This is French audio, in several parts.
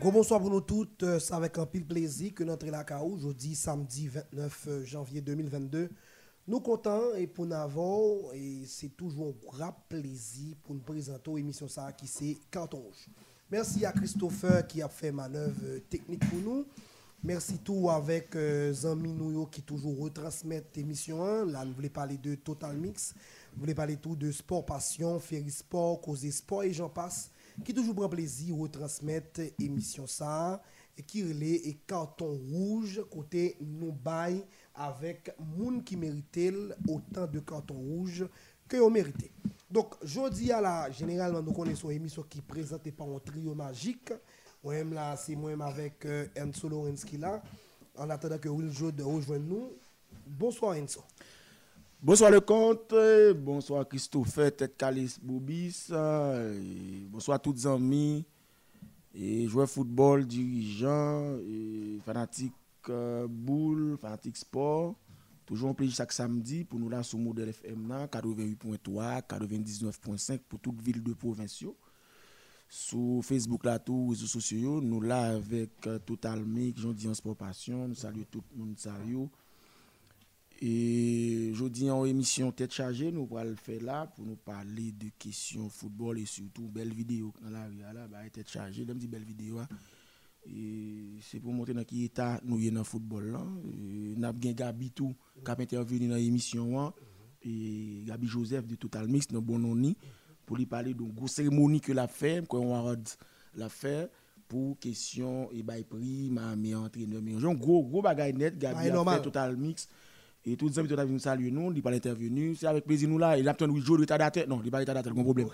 bonsoir pour nous toutes, euh, c'est avec un pile plaisir que notre la aujourd'hui, samedi 29 euh, janvier 2022. Nous comptons et pour nous et c'est toujours un grand plaisir pour nous présenter l'émission ça qui c'est Canton Merci à Christopher qui a fait manœuvre euh, technique pour nous. Merci tout avec euh, Zami qui toujours retransmettent l'émission 1. Là, nous voulons parler de Total Mix. Nous voulons parler tout de sport passion, Ferry Sport, Causer Sport et j'en passe qui toujours prend plaisir à retransmettre l'émission ça qui relait et carton rouge côté nous bail avec moun qui méritait autant de carton rouge que vous méritez. Donc, jeudi à la généralement nous connaissons une émission qui présentée par un trio magique. Moi-même là, c'est moi-même avec euh, Enzo Lorenz qui là. En attendant que Will Jode rejoigne nous. Bonsoir Enzo. Bonsoir le comte, bonsoir Christophe, tête Calis Bobis, bonsoir tous les amis, et joueurs football, dirigeants, et fanatiques euh, boule, fanatiques sport. Toujours un plaisir chaque samedi pour nous là sur modèle FM 88.3, 99.5 pour toute ville de provinciaux. Sur Facebook là, tous réseaux sociaux, nous là avec euh, Total Mix, Jean en Sport Passion, nous saluons tout le monde, salut. Et aujourd'hui en émission tête chargée, nous allons le faire là pour nous parler de questions football et surtout belle vidéo dans la rue là, bah, tête chargée, même belle vidéo. Hein. Et c'est pour montrer dans quel état nous sommes dans le football là. Nous avons Gabi tout qui a intervenu dans l'émission hein. et Gabi Joseph de Total Mix dans Bononi pour lui parler d'une grosse cérémonie que l'a fait, qu'on a l'a fait pour question et bail prix, mais entraîneur mais un gros gros bagaille net Gabi a fait Total Mix et tous les amis qui ont saluer nous, ils pas intervenu. C'est avec plaisir nous là. Il a besoin de jouer retardateur. Non, il pas retardateur, pas problème.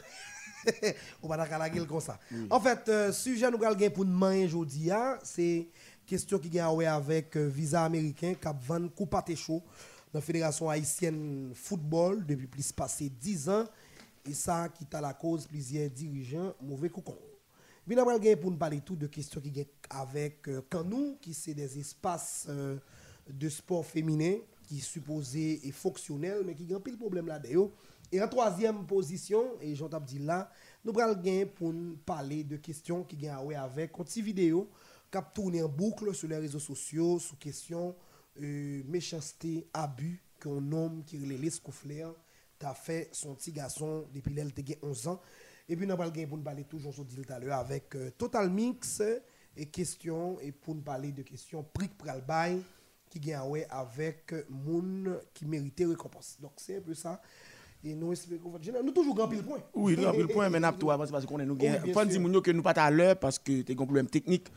On va la comme ça. En fait, euh, sujet nous allons pour demain aujourd'hui, hein, c'est question qui gagne avec euh, visa américain qui vend coupe chaud dans la Fédération haïtienne football depuis plus passé 10 ans. Et ça qui est à la cause plusieurs dirigeants mauvais coucon. Bien pour nous parler tout de questions qui gagne avec euh, Canou, qui c'est des espaces de sport féminin qui est supposé et fonctionnel, mais qui a un pile problème là-dedans. Et en troisième position, et j'entends dit là, nous allons gagner pour parler de questions qui gagnent ouais avec une petite vidéo qui tourne en boucle sur les réseaux sociaux sous question euh, méchanceté, abus qu'un homme qui est les Scoffler t'a fait son petit garçon depuis l'elle 11 ans. Et puis nous allons gagner pour parler toujours, je dit tout à l'heure, avec euh, Total Mix et questions, et pour nous parler de questions prick pral bail qui gagne avec moun qui méritait récompense. Donc c'est un peu ça. Et nous espérons nous toujours grand pile point. Oui, grand pile point mais n'a tout avance parce qu'on est nous gagne. Faut dire que nous pas à l'heure parce que tu as un problème technique.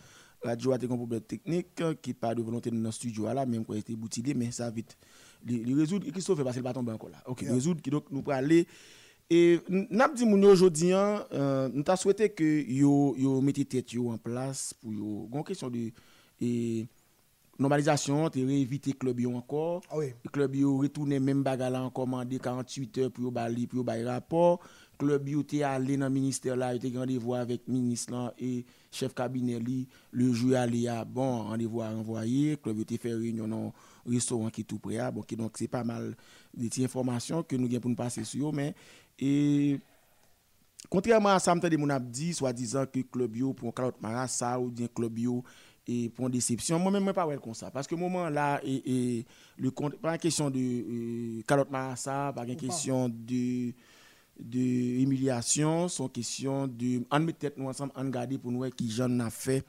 La joie a un problème technique qui pas de volonté dans le studio là même quand était boutilé mais ça vite les résoudre Christophe parce qu'il pas tomber encore là. OK, résoudre qui donc nous pour aller et n'a dit moun aujourd'hui hein, euh, nous t'a souhaité que yo yo mettez tête en place pour yo une question de normalisation, tu réinvité club encore. Ah oui. Le club yo retourné même bagala en commandé 48 heures pour bali pour bail rapport. Club yo t'es allé dans le ministère là, il était rendez-vous avec ministre et chef cabinet li, le jour allé à bon rendez-vous à envoyer, club yo t'es fait réunion dans restaurant qui est tout prêt bon donc c'est pas mal de informations que nous avons pour nous passer sur mais et contrairement à ça m'tande mon dit soi-disant que club yo pour Calotte Mara ça ou bien club yo et pour une déception. Moi-même, je ne pas comme ça. Parce que moment là, et, le pas une question de euh, calotte marassa, pas une question de de humiliation, une question de on met tête nous ensemble, on regarder pour nous qui j'en a fait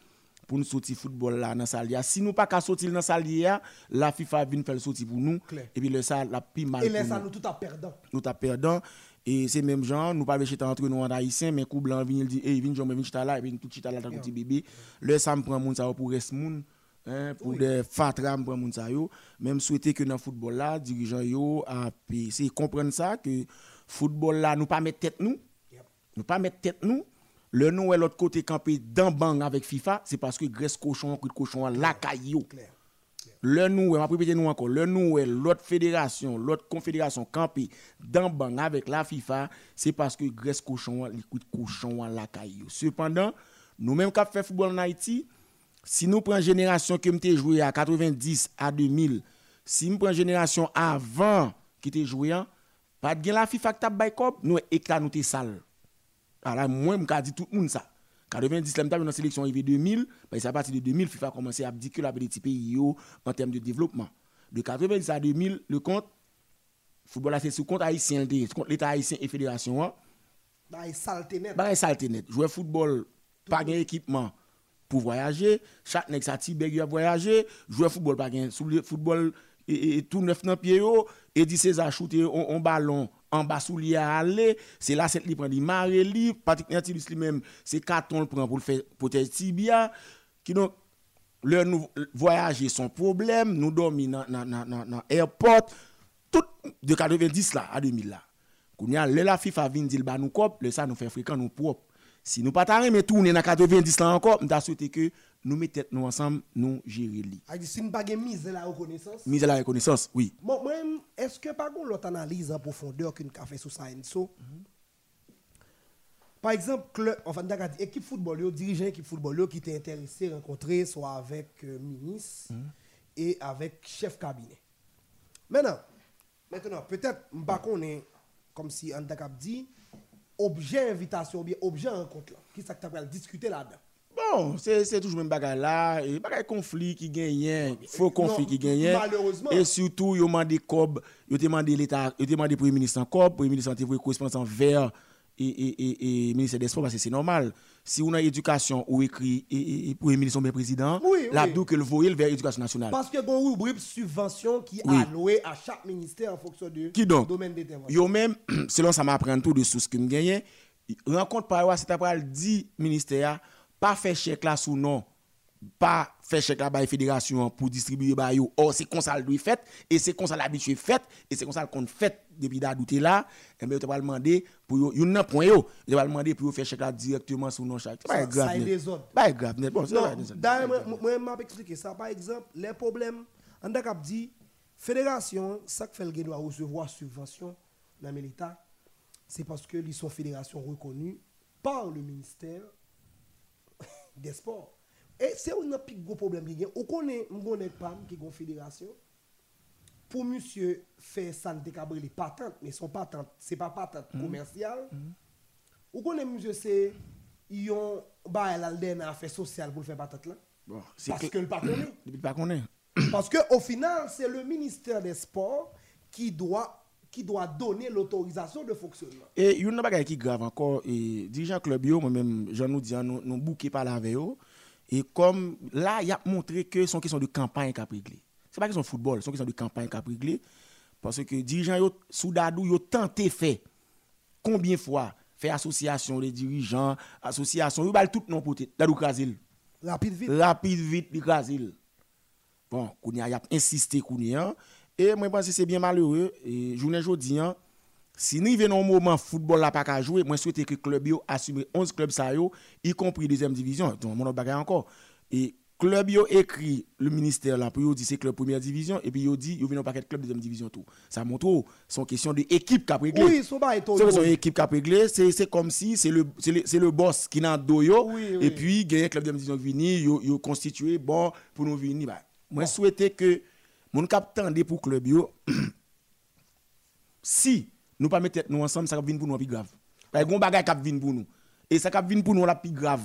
pour nous sortir football là dans salle. Si nous pas qu'à sortir dans salle la FIFA vient faire sortir pour nous et puis le ça la plus mal. Et ça nous tout à perdant. Nous à perdant et c'est même gens, nous pas chita entre nous en haïtien, mais coup blanc vient dit, eh, j'en vient chita là, et tout chita là, petit bébé. Le ça me prend moun ça pour reste moun. Hein, pour des fatras pour moun ça yo. Même souhaiter que dans football là dirigeant yo a c'est comprendre ça que football là nous pas mettre tête nous. Nous pas mettre tête nous. Le nous est l'autre côté campé dans bang avec FIFA c'est parce que Grèce cochon coup de cochon la caillou le nous, on encore, l'autre fédération, l'autre confédération campée dans bang avec la FIFA, c'est parce que Grèce cochon, liquide cochon la caillou. Cependant, nous-mêmes qui fait football en Haïti, si nous prenons génération qui a joué à 90 à 2000, si nous prenons génération avant qui était joué, pas de la FIFA qui t'a nous éclat nous sale. Alors moi, je dis tout le monde ça. 90, là, dans la sélection arrivée 2000, ben, c'est à partir de 2000, FIFA a commencé à dire que la petite pays en termes de développement. De 90 à 2000, le compte, football a fait sous compte haïtien, compte l'État haïtien et fédération. Hein. Bah, saleté net. Bah, saleté net. Jouer football, pas d'équipement pour voyager. Chaque nègre sa a voyager. Jouer football, pas gain. Football, et, tout neuf dans pied et dit César shooter un ballon en bas sous à aller c'est là cette li prend dit maré li Patrick Natilus lui même c'est carton le prend pour le faire pour tibia. Qui donc leur voyager son problème nous dormir dans dans dans airport tout de 90 là à 2000 là. A la FIFA vient dire bah nous cop le ça nous fait fréquent nous propre. Si nous pas mais tourner dans 90 là encore nous souhaité que nous mettons nous ensemble, nous gérer li. A dit si nous pas mise la reconnaissance. Mise la reconnaissance, oui. Bon, est-ce que pas l'autre analyse en profondeur qu'une café sur ça so? Par exemple, club, enfin équipe football, dirigeant équipe football qui était intéressé rencontrer soit avec euh, ministre mhm. et avec chef cabinet. Maintenant, maintenant peut-être pas est comme si on dit objet invitation ou bien objet rencontre qui que discuter là-dedans? Bon, c'est toujours même bagarre là, bagarre conflit qui gagne, faux conflit qui gagne. Malheureusement. Et surtout, ils ont demandé cob, ils ont demandé l'État, ils ont demandé Premier ministre en cob, Premier ministre en correspondant vers et, et, et, ministre des Sports, parce que c'est normal. Si on a éducation ou écrit et, Premier ministre bien président, oui, là, que le voyez vers l'éducation nationale. Parce que bon rubrique subvention qui est allouée à chaque ministère en fonction du domaine d'intervention. Yo même, selon ça m'apprend tout de ce que me gagne, rencontre par c'est après 10 ministères pas faire chèque là sous nom pas faire chèque là la fédération pour distribuer ba yo. Or c'est comme ça le doit fait et c'est comme ça l'habitude fait et c'est comme ça qu'on fait depuis d'adouter là et bien tu vas demander pour yo un point yo tu vas demander pour faire chèque là directement sous nom chaque pas grave pas grave bon d'ailleurs moi m'a expliquer ça. Par exemple les problèmes on a dit fédération ça que fait le doit recevoir subvention dans l'État c'est parce que ils sont fédération reconnue par le ministère des sports. Et c'est un plus gros problème qui connaît, on connaît pas qui est une fédération. Pour monsieur faire ça, les patentes, mais son patente, ce n'est pas patente mm commerciale. Mm On connaît monsieur, c'est ils ont bah l'alden affaire sociale pour faire patente là. Bon, parce que le pas connaît. pas connaît. Parce que au final, c'est le ministère des Sports qui doit qui doit donner l'autorisation de fonctionnement. Et il y a une chose qui est grave encore, et dirigeant club, moi-même, j'en nous dis, nous, nous bouquons par la veille, et comme là, il a montré que c'est une question de campagne qui a réglé. Ce n'est pas une question de football, c'est une question de campagne qui a réglé. Parce que dirigeants, sous Dadou, ils ont tenté faire. Combien de fois faire association des dirigeants, association, ils ont tout non pour Dadou Krasil. Rapide vite. Rapide vite, Krasil. Bon, il a insisté, Kounia. Et moi, je pense que c'est bien malheureux. Et journée aujourd'hui, hein, si nous venons au moment football là pas qu'à jouer, moi souhaite que le club assume 11 clubs ça y compris deuxième division. Donc mon bagarre encore. Et club yo écrit le ministère là pour dire c'est club première division et puis yo dit yo venons pas club deuxième division tout. Ça montre son question de équipe qui a réglé. Oui, son pas son équipe qui a réglé, c'est c'est comme si c'est le c'est le, le, boss qui n'a dos yo et puis gagner club deuxième division vini yo yo constitué bon pour nous venir. Bah, moi souhaite que mon cap tendé pour club yo si nous pas mettre nous ensemble ça va venir pour nous plus grave. Parce que bagage cap venir pour nous. Et ça cap venir pour nous la plus grave.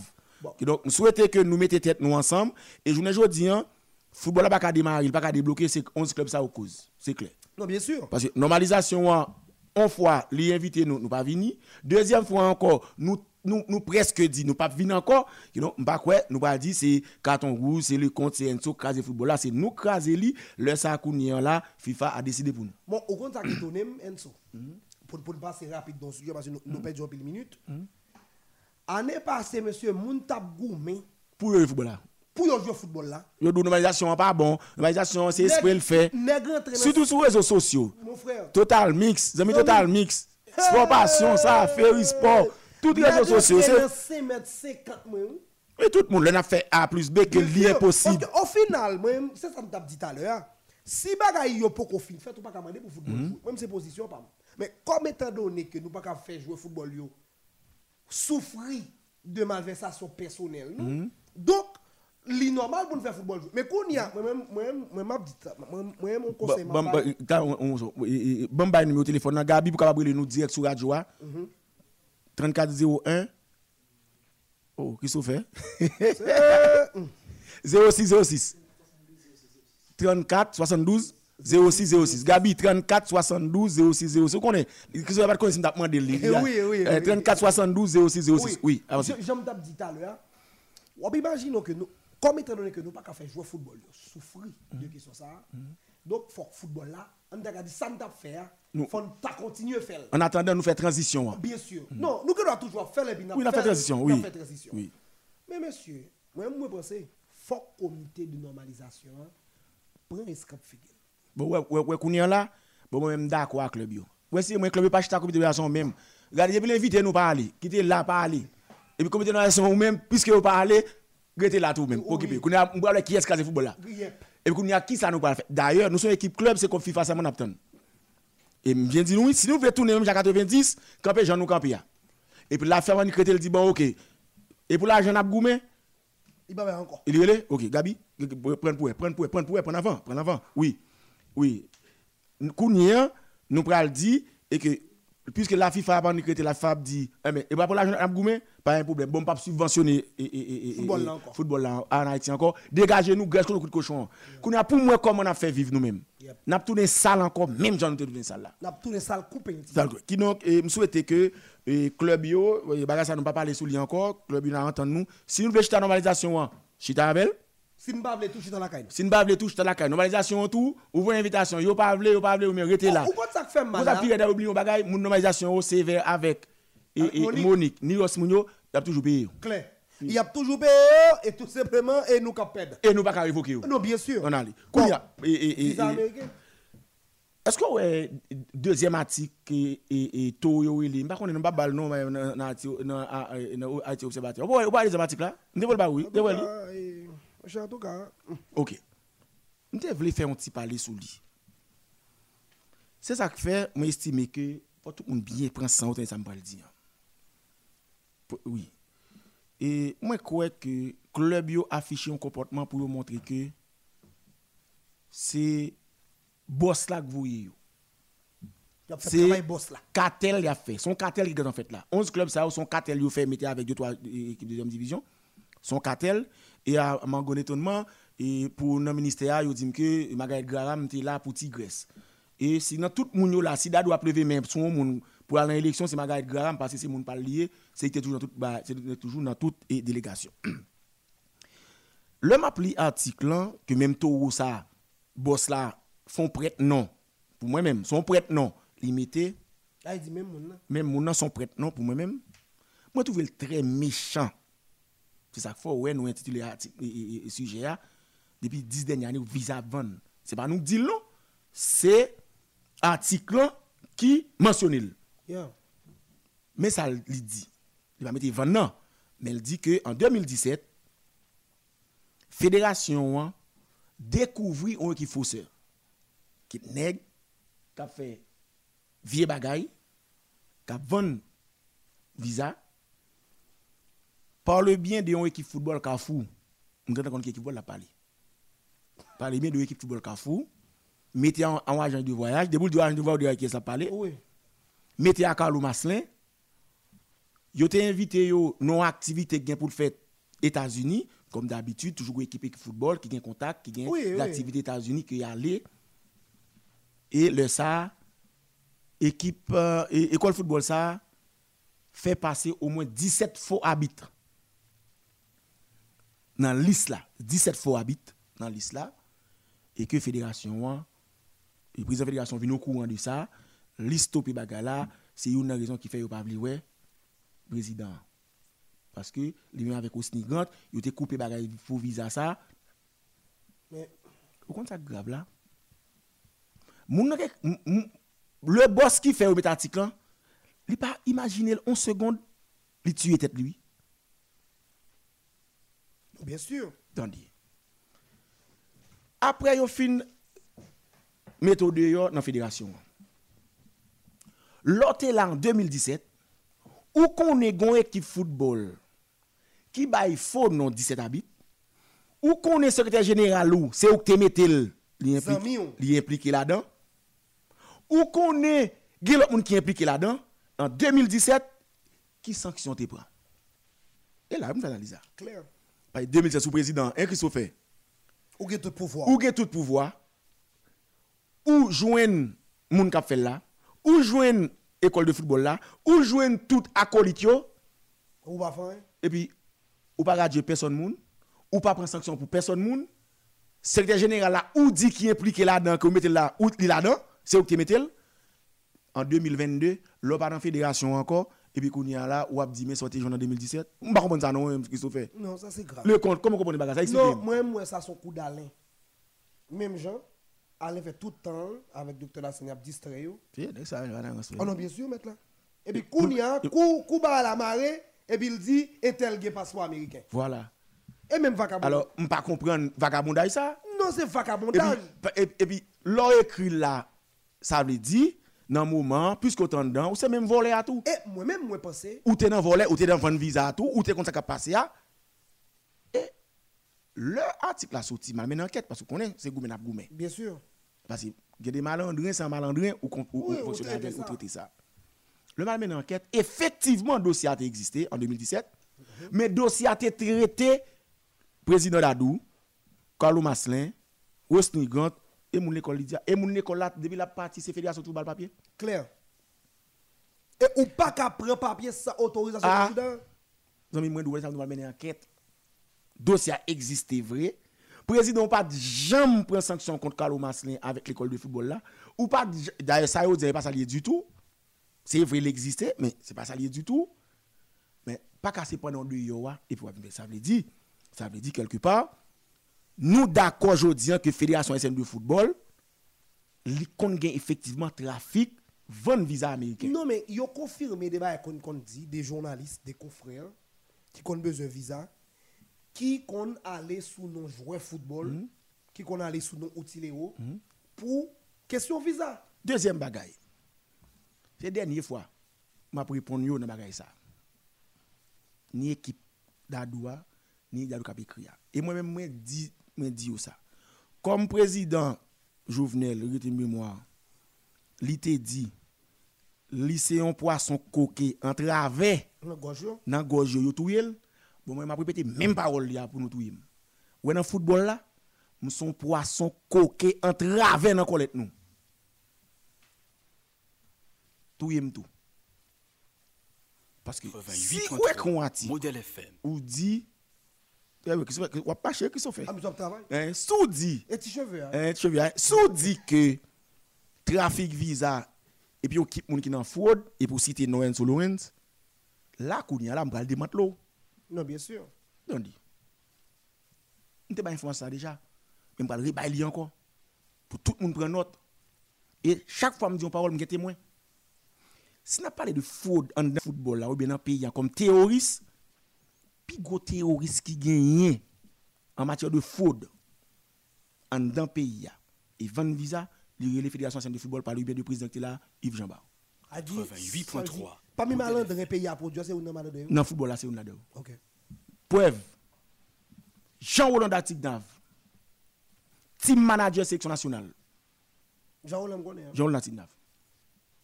Donc nous souhaitons que nous mettions tête nous ensemble. Et je ne dis hein football pas qu'à démarrer pas qu'à débloquer c'est 11 clubs ça au cause. C'est clair. Non bien sûr. Parce que normalisation une fois les invités nous nous pas venir. Deuxième fois encore nous nous, nous presque dit, nous pas venir encore, you know, pas quoi, nous pas dit c'est carton rouge, c'est le compte, c'est Enzo crasé football là, c'est nous crasé li, le sakounien là, FIFA a décidé pour nous. Bon, au compte qui donne Enzo. Pour pour passer rapide dans ce sujet parce que nous, nous perdons une minute. Année passée monsieur Muntab Goumé pour le football là. Pour jouer au football là. Yo normalisation pas bon, normalisation c'est le fait. Surtout sur les réseaux sociaux. Mon frère. Total mix, amis total mix. Sport passion ça, faire sport. Tout rezo sosyo se... Mè se mè se kat mwen ou. Mè tout moun lè na fè A plus B ke li e posib. Ou final mwen, se sa mdap di talè ya, si bagay yo pou kon fin, fè tou pa kamande pou foutbol yo. Mwen mse pozisyon pa mwen. Mè kom etan donè ke nou pa ka fè jwè foutbol yo, soufri de malversasyon personel nou, mm. donk, li normal pou nou fè foutbol jou. Mè kon ya, mwen mwen map dit, mwen mwen konsey mwen bay. Ban bay nou mè ou telefon nan, Gabi pou kapabri li nou direk sou radyo a, 3401. Oh, qu'est-ce que vous 0606. 34 72 06 06. Gabi, 34 72 06 06. Vous connaissez Qu'est-ce que vous avez dit Oui, oui. 34 72 06 06. Oui, Je me dit tout à l'heure. On imagine que nous, comme étant donné que nous ne pouvons faire jouer au football, souffrir de question ça. Donc, faut que le football là, on a dit ça t'a fait, Nous- faut pas continuer à faire. En attendant, nous faire transition. hein. Bien sûr. Non, nous devons toujours faire les Oui, on a fait transition, oui. fait transition. Oui. Mais monsieur, moi, je pense faut que le comité de normalisation hein, prenne un scope figure. Bon, ouais, ouais, ouais, qu'on là, bon, moi, même d'accord avec le yo. Ouais, si moi, club, pas acheter comité de relation même. Regardez, depuis l'invité, nous pas aller. Quittez là, pas aller. Et puis, comité de relation, ou même, puisque vous pas aller, restez là tout même, Oui. occupé. Qu'on a, on va qui est-ce qui a football là. Yep. Et puis, a qui ça nous pas faire? D'ailleurs, nous sommes équipe club, c'est comme FIFA, c'est mon apton. Et bien dit, nous, si nous voulons tourner même jusqu'à 90, camper, j'en nous camper. ya. Et puis, la ferme, on dit, dit, bon, ok. Et pour l'argent, on a goumé. Il va faire encore. Il est Ok, Gabi, prends pour prends pour prends pour prends avant, prends avant. Oui, oui. Kounia, nous pral dit, et que, puisque la FIFA a pas décrété, la FAB dit, eh mais, et pas pour l'argent, pas un problème. Bon, pas subventionner et, et, et, Football là encore. Football là en Haïti encore. Dégagez-nous, graisse le coup de cochon. Kounia, pour moi, comment on a fait vivre nous-mêmes. N'a pas tourné sale encore, même j'en ai tourné sale là. A tous les salles coupées. D'accord. Qui donc, me souhaite que eh, club yo, ça nous pas parler sous lui encore, club yo n'a entendu nous. Si nous voulons chita normalisation, hein, chita avec Si pouvons pas toucher dans la caille. si pas voulons tout chita la caille, normalisation tout, ouvrez invitation, yo pas voulez, yo pas voulez, ou mais restez là. Ou quoi ça fait Vous mal avez là? pire d'oublier un bagage, mon normalisation c'est vers avec et, Monique. Monique, ni Ross Mounio, y a toujours payé. Claire. Il y a toujours payé et tout simplement et nous cap. Et nous pas qu'à yo. Non, bien sûr. On et- et- et- américain. Est-ce que ouais deuxième article et et taux yo il pas connait pas balle non mais dans dans dans observateur. Vous pas les articles là Vous ne pas oui, vous voulez Hum. OK. Nous voulons faire un petit parler sur lui. C'est ça qui fait moi estimer que faut tout le monde bien prendre ça ça me le dire. Pour- Oui. Et moi je crois que club yo affiché un comportement pour montrer que c'est boss là que vous voyez. a C'est travail boss là. cartel il a fait. Son cartel qui est en fait là. 11 clubs ça, son cartel il a fait mettre avec deux trois é- équipes de deuxième division. Son cartel et à mon étonnement et pour le ministère il dit que Margaret Graham était là pour Tigresse. Et si dans tout le monde là si da doit lever même son monde pour aller à l'élection c'est Margaret Graham parce que c'est monde pas lié, c'est toujours dans toute bah, c'est toujours dans toute délégation. Le m'a pli article là, que même Toro ça boss là font prête non pour moi même son prête non limité Là, il dit même mon là. même mon nom sont prêts non pour moi-même moi trouve le très méchant c'est ça qu'il faut ouais nous intituler et sujet depuis 10 dernières années visa vendre c'est pas nous qui dit non c'est article là qui mentionne le. Yeah. mais ça il dit il va mettre vendre non mais il dit que en 2017 fédération hein, découvrit un équipe fausseur qui nèg qui a fait vieux bagay qui a vendu visa par le bien de une équipe football nous avons compte équipe football la parlé par le bien de l'équipe football Carrefour mettez en, en agent de voyage debout de agent de voyage qui ça parler Oui. mettez à Carlo Maslin yo te invité yo non activité gen pour le faire États-Unis comme d'habitude toujours une équipe de football qui gagne contact qui gagne Oui, oui. l'activité États-Unis qui y aller et le ça équipe euh, école football ça fait passer au moins 17 faux arbitres dans liste là 17 faux arbitres dans liste là et que fédération hein, et président fédération vient au courant de ça liste topé bagala c'est une raison qui fait yo pas ouais président. Parce que lui avec Osni Grant il était coupé bagay pour visa ça. Mais au compte ça grave là? Le boss qui fait au article là il pas imaginer 11 secondes il tue tête lui bien sûr. Attendez. Après, yo fin méthode dans la fédération. L'autre là en 2017, où qu'on est gon équipe football qui baille faux non 17 habits, ou qu'on est secrétaire général ou c'est où que te mettel li Zami ou? impliqué li impliqué là-dedans, ou qu'on est qui impliqué là-dedans, en 2017, qui sanction te prend? Et là, je analyse ça. Clair. Par 2007, sous président, un Christophe, Ou get tout pouvoir? ou gen tout pouvoir, ou joindre moun kap fait là, ou joindre école de football là, ou joindre tout acolyte Ou pas faire. et puis ou pas radier personne moun, ou pas prendre sanction pour personne moun. Secrétaire général là, ou dit qui impliqué là-dedans, que vous mettez là, ou là-dedans, c'est vous qui mettez. En 2022, l'on pas dans fédération encore, et puis qu'on y a là, ou a dit mais sorti en 2017. On pas comprendre ça non, Christophe. Non, ça c'est grave. Le compte, comment comprendre bagage ça Non, moi, moi, ça son coup d'Alain. Même Jean, Alain fait tout le temps avec Dr. Lassene a distrait. Oh non, bien sûr, là. Et puis, Kounia, coup, coup bas à la marée, et puis il dit, et tel gen passeport américain. Voilà. Et même vagabond. Alors, on pas comprendre vagabondage ça? non, c'est vagabondage. et puis l'on écrit là, ça veut dire, dans le moment, puisque autant dedans, ou c'est même volé à tout. Et moi-même, moi, pensé, Ou t'es dans volé, ou t'es dans vendre visa à tout, ou t'es comme ça qui à. Et le article a sorti, mal, mais une enquête, parce qu'on connaît, c'est goumé goumé. bien sûr. Parce qu'il y a des malandrins, sans malandrins, ou, ou, ou, Oui, ou ou traiter ça. Le mal en enquête, effectivement, le dossier a existé en 2017, mais le dossier a été traité président Dadou, Carlo Maslin, Rosny Grant, et mon école Lydia, et mon école là, depuis la partie, c'est fédération tout le papier. Clair. Et ou pas qu'à prendre papier sans autorisation Ah. du président? Zami mwen douwe, ça nous va mener enquête? Dossier a existé vrai. Président pas jamais prend sanction contre Carlo Maslin avec l'école de football là. Ou pas, d'ailleurs, ça, vous pas ça lié du tout. C'est vrai, il existait, mais c'est pas ça lié du tout. Mais pas casser pendant deux yoa, et puis ça veut dire, ça veut dire quelque part, nous d'accord aujourd'hui que Fédération SN de football, kon gen effectivement trafic, vendre visa américain. Non, mais ils ont confirmé des qu'on dit, des journalistes, des confrères, qui ont besoin de visa, qui ont allé sous nos joueurs football, Mhm. qui ont allé sous nos Outileo, pour question visa. Deuxième bagaille. C'est la dernière fois, répondre yo dans bagaille ça. Ni équipe d'Adoua, ni Dadou Kap écrit. Et moi-même, moi dis, dis yo ça. Comme président Jouvenel, rete mémoire, li te dit, lycéen poisson coquet en travers dans gorge yo touyel. Bon moi m'a répété même parole li a pour nous touyer. Ouais dans football là, nous son poisson coquet en travers dans colette nous. Touyem tout. Parce que si ouais qu'on a dit. Ou eh que ou pas Ah. Hein, sous dit Et tes cheveux, hein? hein, tu vois, sous dit que trafic visa et puis moun qui dans fraude et pour citer Noël Solowens là qu'on y a là m'pral démanteler. Non, bien sûr. On dit. On t'a pas informé ça déjà. Mais je rebailler encore. Pour tout le monde prendre note. Et chaque fois, je me dis une parole, je suis témoin. Si on a parlé de fraude en football, là, ou bien dans le pays, comme terroriste, puis gros terroriste qui gagne en matière de fraude en dans le pays, et Van Visa, les fédérations de football par le biais du président qui est là, Yves Jean Bar. A dit, 88.3. ça dit, Pas mis malin dans un pays à produire, c'est non malin Dans le football, là, c'est une là-dedans. Ok. Preuve. Jean-Roland Datignav, team manager sélection nationale. Jean-Roland hein. Jean-Roland Datignav.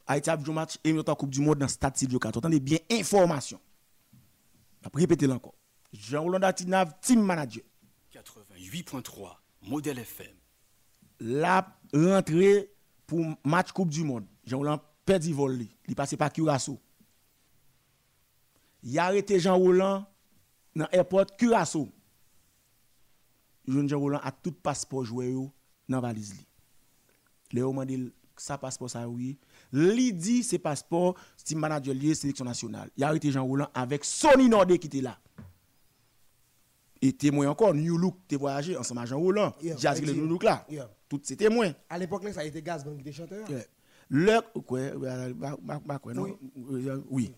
Haïti a joué un match et une Coupe du Monde dans Stade Silvio 4. Attendez bien, information. Répéter encore. Jean-Roland team manager. 88.3. Modèle FM. La rentrée pour match Coupe du Monde. Jean-Roland perdu vol. Il passé par Curaçao. Il a arrêté Jean-Roland dans l'aéroport Curaçao. Jean Jean-Roland a tout passeport joué dans valise li. Le yo mande sa passeport ça oui. Li dit c'est passeport team manager lié sélection nationale. Il a arrêté Jean-Roland avec Sony Nordé qui était là. Et témoin encore, New Look, t'es voyagé ensemble avec Jean-Roland. Yeah, J'ai dit le yeah. New Look là. Yeah. Tout ces témoins. À l'époque, ça a été gaz, donc des chanteurs. Le, quoi? Oui. Oui.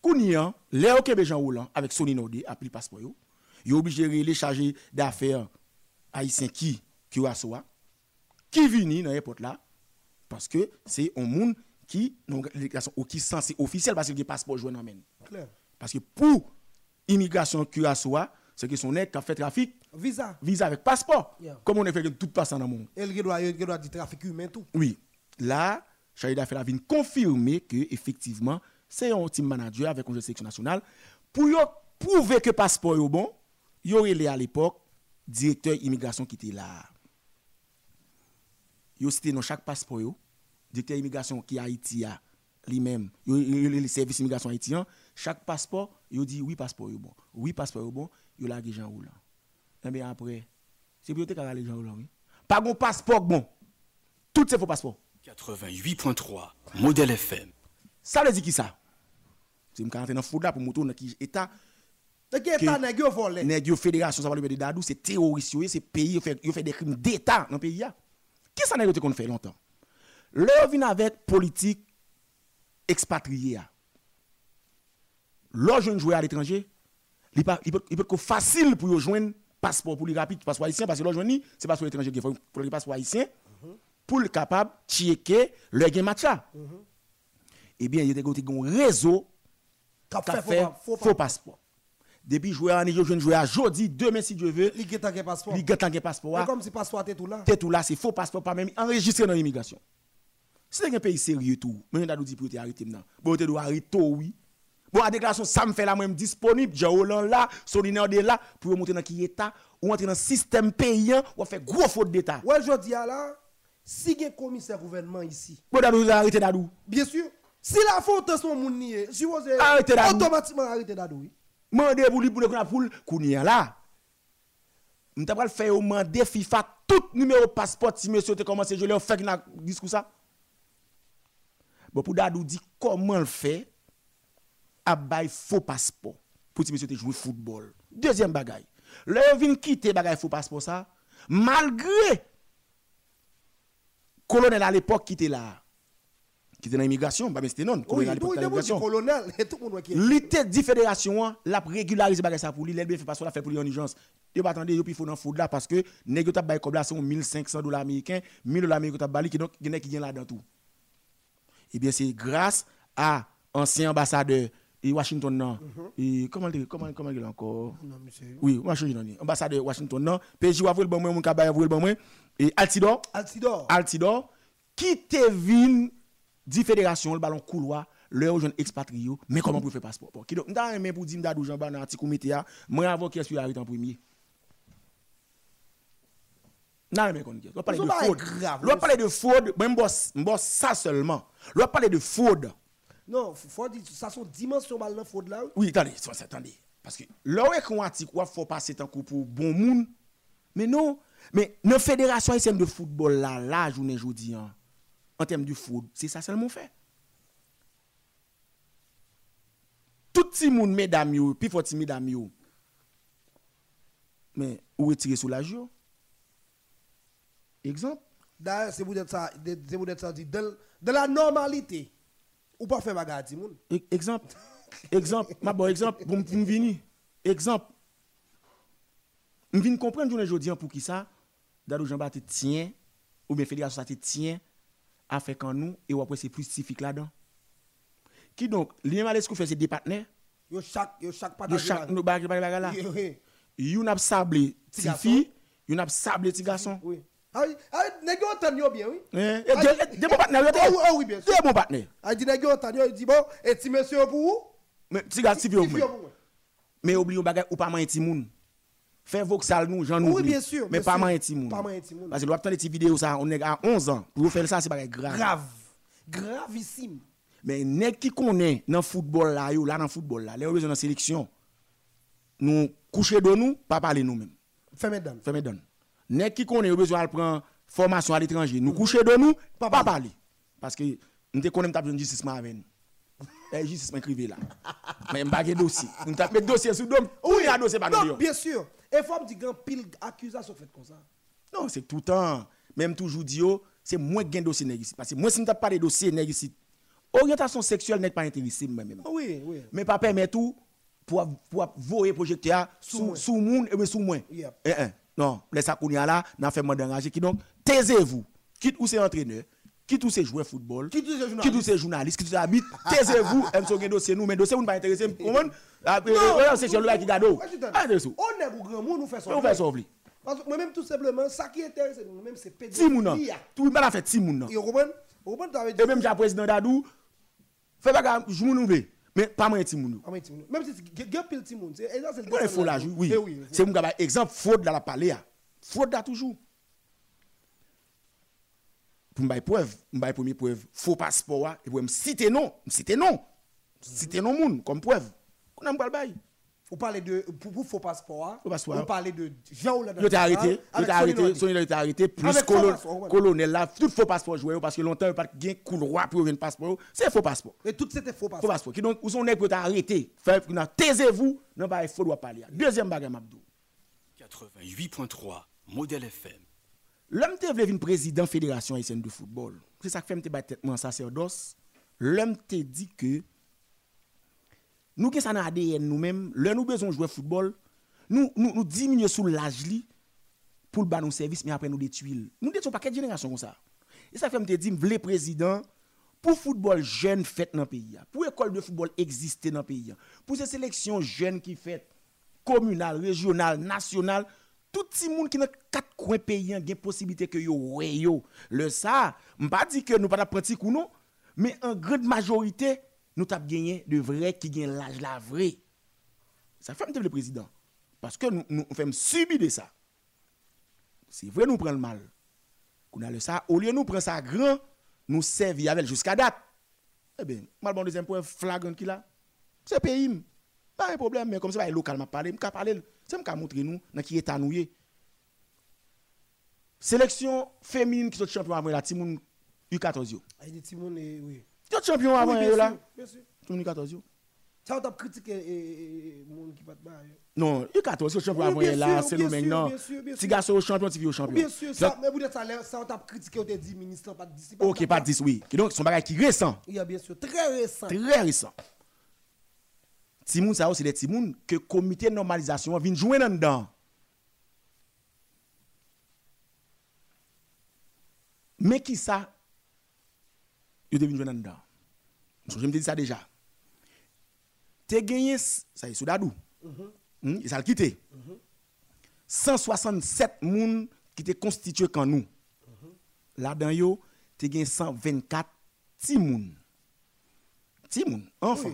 Kounian, le au Québec Jean Roland, avec Sony Nordé, a pris le passeport. Il est obligé de les charger d'affaires haïtiens qui, qui a soa, qui vini dans l'aéroport là, parce que c'est un monde qui, donc, ou qui censé officiel parce qu'il a passeport dans la main. Parce que pour immigration QASOA, c'est que son qui a fait trafic, Visa. visa avec passeport. Yeah. Comme on a fait tout passe dans le monde. Et il doit, il doit dire trafic humain, tout. Oui. Là, Charlie d'affaires vient confirmer que effectivement, c'est un team manager avec un sélection nationale pour prouver que passeport est bon, il y aurait à l'époque directeur immigration qui était là. Yo cité dans chaque passeport yo, directeur immigration qui est Haïti a lui-même, le service immigration haïtien, chaque passeport, yo dit oui passeport est bon. Oui passeport est bon, yo la Jean Roulant. Et bien après, c'est pour te aller Jean Roulant oui. Pas bon passeport bon. Tout c'est faux passeport. 88.3 Modèle FM. Ça veut dire qui ça? C'est me rentrer dans food là pour moto dans qui état De qui état nèg yo volé? nèg yo fédération ça va le de Dadou, c'est terroriste c'est pays yo fait des crimes d'état dans le pays là. Qui ça nèg yo te qu'on fait longtemps? Leur vient avec politique expatrié a. Leur jeune joueur à l'étranger, il il peut il que facile pour yo joindre passeport pour lui rapide passeport haïtien parce que leur joindre c'est passeport étranger qui faut pour le passeport haïtien pour le capable checker le gain match là. Eh bien, il y a un réseau qui fait a fait faux passeport. Depuis joueur en je jeune joueur aujourd'hui, demain si Dieu veut, gen tan gen passeport. il gagne un passeport. Comme si passeport était tout là. T'es tout là, c'est faux passeport, pas même enregistré dans l'immigration. C'est un pays sérieux tout. Mais on a dit pour te arrêter maintenant. Bon, tu dois arrêter oui. Bon, la déclaration, ça me fait la même disponible. Jean Hollande là, Solinaire de là, pour monter dans qui état, ou entrer dans le système paysan, ou faire gros faute d'état. Ouais, je dis là, si gen commissaire gouvernement ici, Bon, Dadou, arrêtez Dadou. bien sûr, si la faute son moun nié, si vous Arrêtez Dadou. automatiquement arrêter Dadou. Mandé pour lui pour le pour kounia là. M'ta pral faire au mandé FIFA tout numéro passeport si monsieur te commencé je leur fait un discours ça. Bon pour Dadou dit comment le fait? À bail faux passeport pour si monsieur te jouer football. Deuxième bagaille. Le vin quitter bagaille faux passeport ça malgré colonel à l'époque qui était là qui était dans l'immigration, bah mais c'était non, Oui, colonel à l'époque oui, l'immigration. colonel, et tout le monde qui. L'été dit fédération hein, l'a régularisé bagay ça pour lui, l'LB fait pas ça la fait pour lui en urgence. Yo pas attendre puis faut dans food là parce que nèg t'a bay comme là c'est 1500 dollars américains, 1000 dollars américains t'a bali qui donc qui gen là dans tout. Eh bien c'est grâce à ancien ambassadeur et Washington non. Et comment comment comment il est encore? Non, monsieur. Oui, Washington non. Ambassadeur Washington non. PJ wa le bon moi mon ka bay le bon moi et Altidor? Altidor. Altidor qui te vin di fédération le ballon couloir leur jeune expatrié mais comment pour faire passeport? Qui donc aimé pour dire m'dadou Jean dans article comité a moi avant qui est arrêté en premier Non, mais qu'on On parle sont de fraude. On parle de fraude, même boss ça seulement. On parle de fraude. Non, dire, ça son dimension mal dans faute là. oui. Oui, attendez, attendez. Parce que là où a dit quoi, faut passer tant coup pour bon monde. Mais non, mais nos fédérations haïtiennes de football là, là, journée aujourd'hui, hein, en termes de foot, c'est ça seulement fait. Tout petit monde, mesdames, yo, puis faut mesdames, yo. Mais où retirer sous la joue? Exemple? D'ailleurs, c'est pour dire ça, de- c'est dire ça dit de, de la normalité. Ou pas faire bagarre ti moun. E- Exemple. exemple. Ma bon exemple. Pour me venir. Exemple. Je viens comprendre journée aujourd'hui pour qui ça? Dadou Jean-Baptiste tient, ou bien Fédération ça tient, à faire quand nous, et après c'est plus spécifique là-dedans. Qui donc, à ce qu'on fait, c'est des partenaires. Yo chaque yo chaque De partage. chaque, nous, bagarre, bagarre, là. Oui, oui. Yon a sablé Petit ti garçon. fille, yon a sablé ti garçon. Oui. Ah, oui, ah, nèg yo tan yo bien, oui. Hein? Deux- yo te- Ah oui, ah oui, bien sûr. Deux bons partenaires. Ah, dit nèg yo tan yo, il dit bon, et ti monsieur pour vous? Mais moins. fille pour moi. Mais oubliez bagay ou pas man ti moun. Fais voxal nous, j'en Oui, oublie. bien sûr, Mais pas ti moun. Pas man ti moun. Parce que l'on des petites vidéos ça, on est à 11 ans. Pour faire ça c'est bagay grave. Grave. Gravissime. Mais nèg qui connaît dans football là yo, là dans football là, les besoin dans sélection. Nous coucher de nous, pas parler nous même. Fais mes dents. Fais me donne. Nèg qui connaît besoin de prendre formation à l'étranger, nous coucher de nous, pas, Pas parler. Parce que nous te connaît taper justice avec nous. Eh justice m'écrivez là. Mais m'bagé dossier. Nous taper dossier sous dom. Oui, un dossier pas Non, de bien sûr. Et faut dire grand pile accusation fait comme ça. Non, c'est tout le temps. Même toujours dit, c'est moins gain dossier nèg ici. Parce que moi, si je ne pas de dossier nèg ici, orientation sexuelle n'est pas intéressé moi-même. Oui, oui. Mais pas permettre tout pour pour voyer projecteur Sous sous monde et sous moi. Yep. Eh eh. Non, laisse ça kounya là, n'a fait enragé qui donc taisez-vous. Quitte ou c'est entraîneur, quitte ou c'est joueur football, Quitte ou c'est journaliste. quitte ou c'est c'est habite, taisez-vous, son gain dossier nous, mais dossier vous pas intéressé, Après, c'est sur le gars qui garde. Ouais, je t'en- Ah, de sous. On est pour grand monde, nous fait ça. On fait sauver. Parce que moi-même, tout simplement, ça qui intéresse, nous-mêmes, c'est Ti moun nan. pédophilie. Tout le monde a fait ti moun nan. Et même j'ai président Dadou, fait pas jou nous. Mais pas moi, Timoun. Ah, Timoun. Même si c'est pile Timoun. C'est ça, c'est le Moi, il faut la jouer, oui. Eh oui. C'est mon gars, exemple, fraude dans la palais. hein. Fraude là toujours. Pour me preuve, me première preuve, faux passeport, hein, et pour me citer non, me citer non. Citer non moun, comme preuve. On a pas le bail. Vous parlez de pour pour faux passeport. hein. Passeport. Vous parlez de Jean Il était arrêté, il était arrêté, son il était arrêté, plus passeport, colonel là, tout faux passeport joué, parce que longtemps, il n'y a pas de couloir pour avoir un passeport. C'est faux passeport. Et tout c'était faux Faux passeport. passeport. Qui donc, où sont les pour arrêté? Fait, taisez-vous, non, pas, il faut parler. Deuxième bagage, Mabdou. 88.3 Modèle FM. L'homme te vin président fédération haïtienne de football. C'est ça que fait me te battre sacerdoce. L'homme te dit que nous qui ça dans ADN nous-mêmes, là nous besoin jouer football, nous nous, nous diminuer sous l'âge pour le nos service mais après nous détruire. Nous détruisons pas quelle génération comme ça. Et ça fait me te dit vle président pour football jeune fait dans le pays, pour école de football exister dans le pays, pour ces sélections jeunes qui fait communal, régional, national, tout petit monde qui dans quatre coins pays a possibilité que yo. Le ça, m'pas dit que nous pas pratiquer ou non, mais en grande majorité nous t'a gagné de vrais qui gagnent l'âge la vrai. Ça fait me le président parce que nous nous faisons subir de ça. C'est vrai nous prenons le mal. Qu'on a le ça au lieu nous prendre ça grand, nous servir avec jusqu'à date. Eh bien, mal bon deuxième point flagrant qui là. C'est pays. Pas un problème, mais comme ça, local m'a parlé, m'a parlé, c'est m'a montrer nous dans qui état nous. Sélection féminine qui sont champion avant la Timoun U14 yo. Ah, Il et oui. Sont champion avant Oui, bien yo là sûr, bien sûr. Timoun U14 yo. Ça on t'a critiqué et monde qui pas de bail. Non, U14 yo champion avant là, c'est nous maintenant. sûr. garçon au champion, petit vieux au champion. Bien sûr, ça, mais vous dites ça, ça on t'a critiqué, on t'a dit ministre, pas de discipline. OK, pas 10 oui. Qui Donc son bagage qui récent, Il y a bien sûr, très récent. très récent. Timoun ça c'est des timoun que comité de normalisation vient jouer dans dedans. Mais qui ça Yo devine jouer dans dedans. Je me dis ça déjà. T'es gagné ça y est Soudadou. Hmm, et ça le quitté. 167 moun qui te constitué quand nous. Là-dedans yo, t'es gagné 124 ti moun. Ti moun, enfant.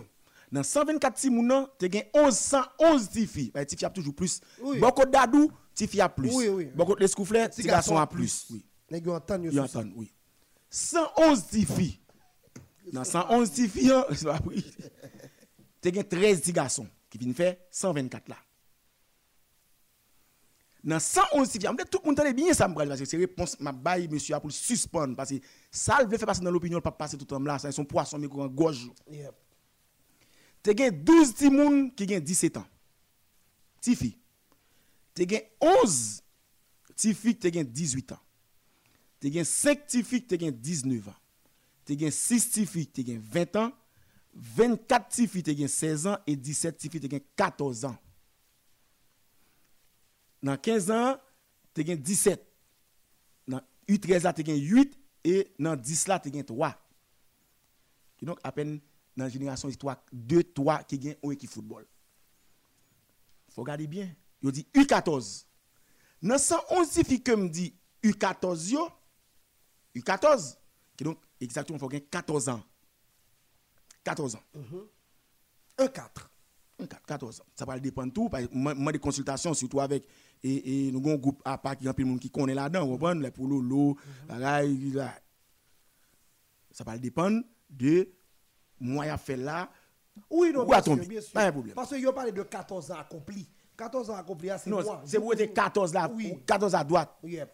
Dans 124 ti moun t'es gagné 1111 ti filles. Bah, ti filles a toujours plus. Oui. Beaucoup d'adou, ti filles a plus. Oui, oui. Beaucoup de l'escouflet, ti garçon a plus. Oui. Les entendent oui. 111 petits filles. Dans 111 petits filles, c'est pas pris. Tu as 13 petits garçons qui viennent faire 124 là. Dans 111 petits filles, tout le monde entend bien ça, me parce que c'est réponse, ma baille, monsieur, pour le suspendre. Parce que ça, il veut faire passer dans l'opinion, pas passer tout le temps là. Ça, son poisson, mais en gorge. Yep. Tu as 12 petits moun qui ont 17 ans. Petits filles. Tu as 11 petits filles qui ont 18 ans. Tu as 5 petits filles qui ont 19 ans. Tu as 6 petits filles qui ont 20 ans. 24 petits filles qui ont 16 ans et 17 petits filles qui ont 14 ans. Dans 15 ans, tu as 17. Dans U13 là, tu as 8 et dans 10 là, tu as 3. Qui donc à peine dans la génération histoire 2 3 qui gagnent au équipe football. Faut regarder bien. Yo dit U14. Dans 111 filles que me dit U14 yo U14 qui donc exactement faut gagner 14 ans. 14 ans. 1 4. 14 ans. Ça va dépendre tout. Parce que moi, moi, des consultations, surtout avec. Et, et nous avons un groupe à part qui le monde qui connaît là-dedans. Vous comprenez? Poulos, l'eau, bagaille, là. Ça va dépendre de moi à faire là. Oui, non, bien sûr, tomber. bien sûr. Pas un problème. Parce que vous parlez de 14 ans accomplis. 14 ans accomplis, ah, c'est Non, c'est pour être 14 là, Oui. ou 14 à droite. Yep.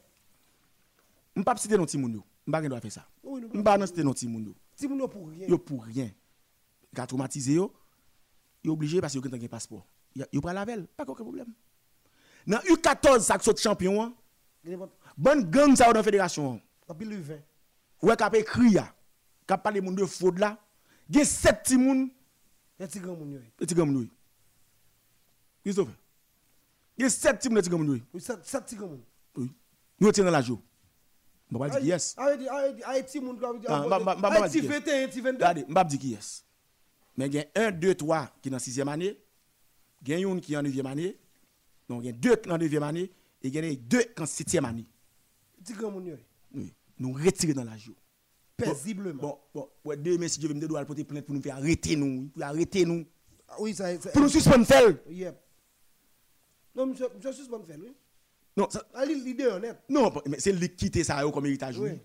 Je ne pas citer non petit Mba gen do a fe sa. Mba nan sete nan ti moun yo. Ti moun yo pou rien. Yo pou rien. Ka traumatize yo, yo oblige parce yo gen tan gen passeport. Yo pral lavel, pa koke problem. Nan U14 sak sot champion an, bon gang sa ou nan federasyon an. Kapil U20. Ouè kap ekri ya, kap pale moun de fod la, gen set ti moun. E ti gen moun yo. E ti gen moun yo. Christophe, gen set ti moun e ti gen moun yo. Set ti gen moun. Oui. Nou ti nan la jo. On va dire yes. Bah, bah, Arrête, petit dis yes. 21, petit 22. Regardez, m'pa di ki yes. Mais il y a 1, 2, 3 qui est dans 6e année, il y a une qui est en 9e année, donc il y a 2 qui sont en 9e année, et il y en a 2 qui sont en 7e année. Grand. Oui. Nous retirons dans la joue. paisiblement. Bon, bon, ouais, demain, si Dieu veut me doit porter plainte pour nous faire arrêter nous, pour arrêter nous, Ah Oui, ça. pour nous suspendre. Yep. Non, monsieur, monsieur suspend fait, oui. Non, ça- l'idée est honnête. non, mais c'est lui qui quitte ça comme héritage. Oui. Oui.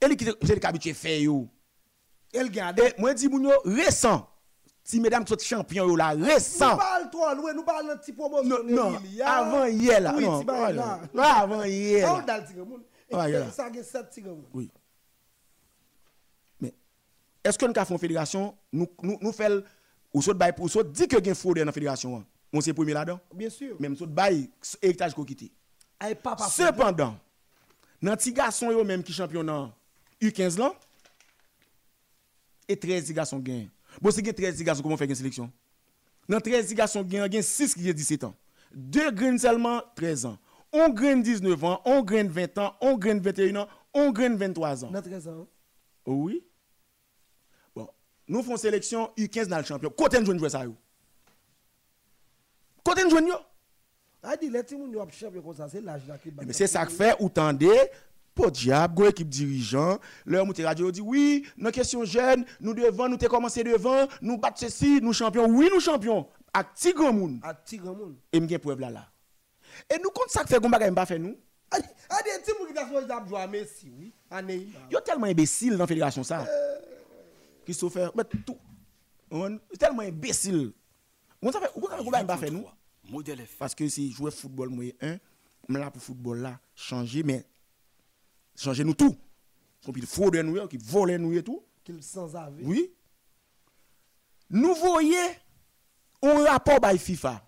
Et lui qui c'est le habitué fait yo. Elle garde. Et moi dis moun yo récent. Si mesdames sont champions yo là Nous récent. parlons trop loin, nous parlons de petit promotion. Non, non, avant hier là. Oui, non, là. non, avant hier. On là. dans le tigre moun. Et puis, yeah. Ça a 7 tigre moun. Oui. Mais est-ce que nous avons une fédération, nous nous nous faisons ou saute bail pour saute dit que gen fraude dans la fédération. hein. On c'est premier là-dedans? Bien sûr. Même saute bail héritage qu'on quitté. Cependant, dans petit garçon yo même qui champion dans U15 là et 13 petits garçons gagnent. Bon si gen 13 petits garçons comment faire une sélection? Dans 13 petits garçons gagnent, gen 6 qui ont 17 ans. 2 graines seulement 13 ans. On graine 19 ans, on graine 20 ans, on graine 21 ans, on graine 23 ans. Dans 13 ans. Oh oui. Bon, nous faisons sélection U15 dans le champion. Côté nous jouer ça. Côté nous yo. A dit, les petits moun yo ap champion bat. Mais c'est ça que fait, ou tendez, pour diable, go équipe dirigeant, leur mouté radio dit oui, nos questions jeunes, nous devons, nous te commencé devant, nous battre ceci, nous champions, oui, nous champions, à petit grand monde. A tigre moun. Et m'gen là là. Et nous compte ça que fait qu'on bagay m'pa fait nous? A dit, petit moun choisi d'ap jouer à Messi, oui. Yo tellement imbécile dans la fédération ça. Christopher, mais tout on tellement imbécile. Fait, on ça fait qu'on nous. Parce que si jouer football, moi, un, je là pour football là, changer, mais changer nous tout. Qu'on peut fraude nous, qui vole nous et tout. Qu'il sans avis. Oui. Nous voyons un rapport by FIFA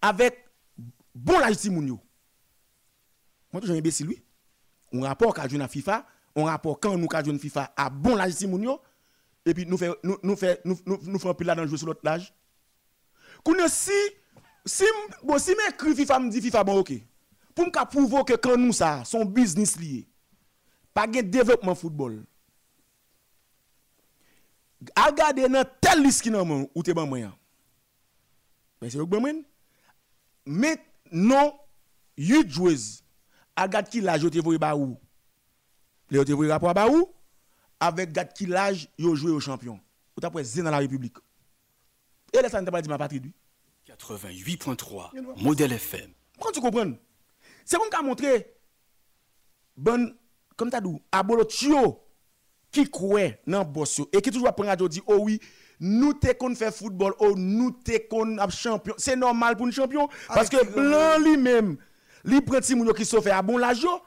avec bon la justice moun yo. Moi toujours imbécile oui. Un rapport qu'a joué dans FIFA, un rapport quand nous qu'a joué FIFA à bon la justice moun yo et puis nous fait nous nous fait nous nous, nous fait un pile là si si bon si m'écrit FIFA me dit FIFA bon OK. Pour me prouver que quand nous ça son business lié. Pas de développement football. A gade nan tel liste qui nan ou te ban mwen. Ben c'est yo ban mwen. Mais non, yu joueuse. A gade ki l'âge yo te. Le yo te gade ki l'âge yo la République. Et là ça ne t'a pas dit ma patrie lui. 88.3 Modèle FM. Quand tu comprends? C'est comme qu'a montré bon comme t'as dit Abolo Tio qui croit dans boss yo, et qui toujours prend radio dit oh oui nous te kon faire football oh nous te ap champion c'est normal pour un champion parce que blanc lui même li prend yo qui fait à bon l'âge yo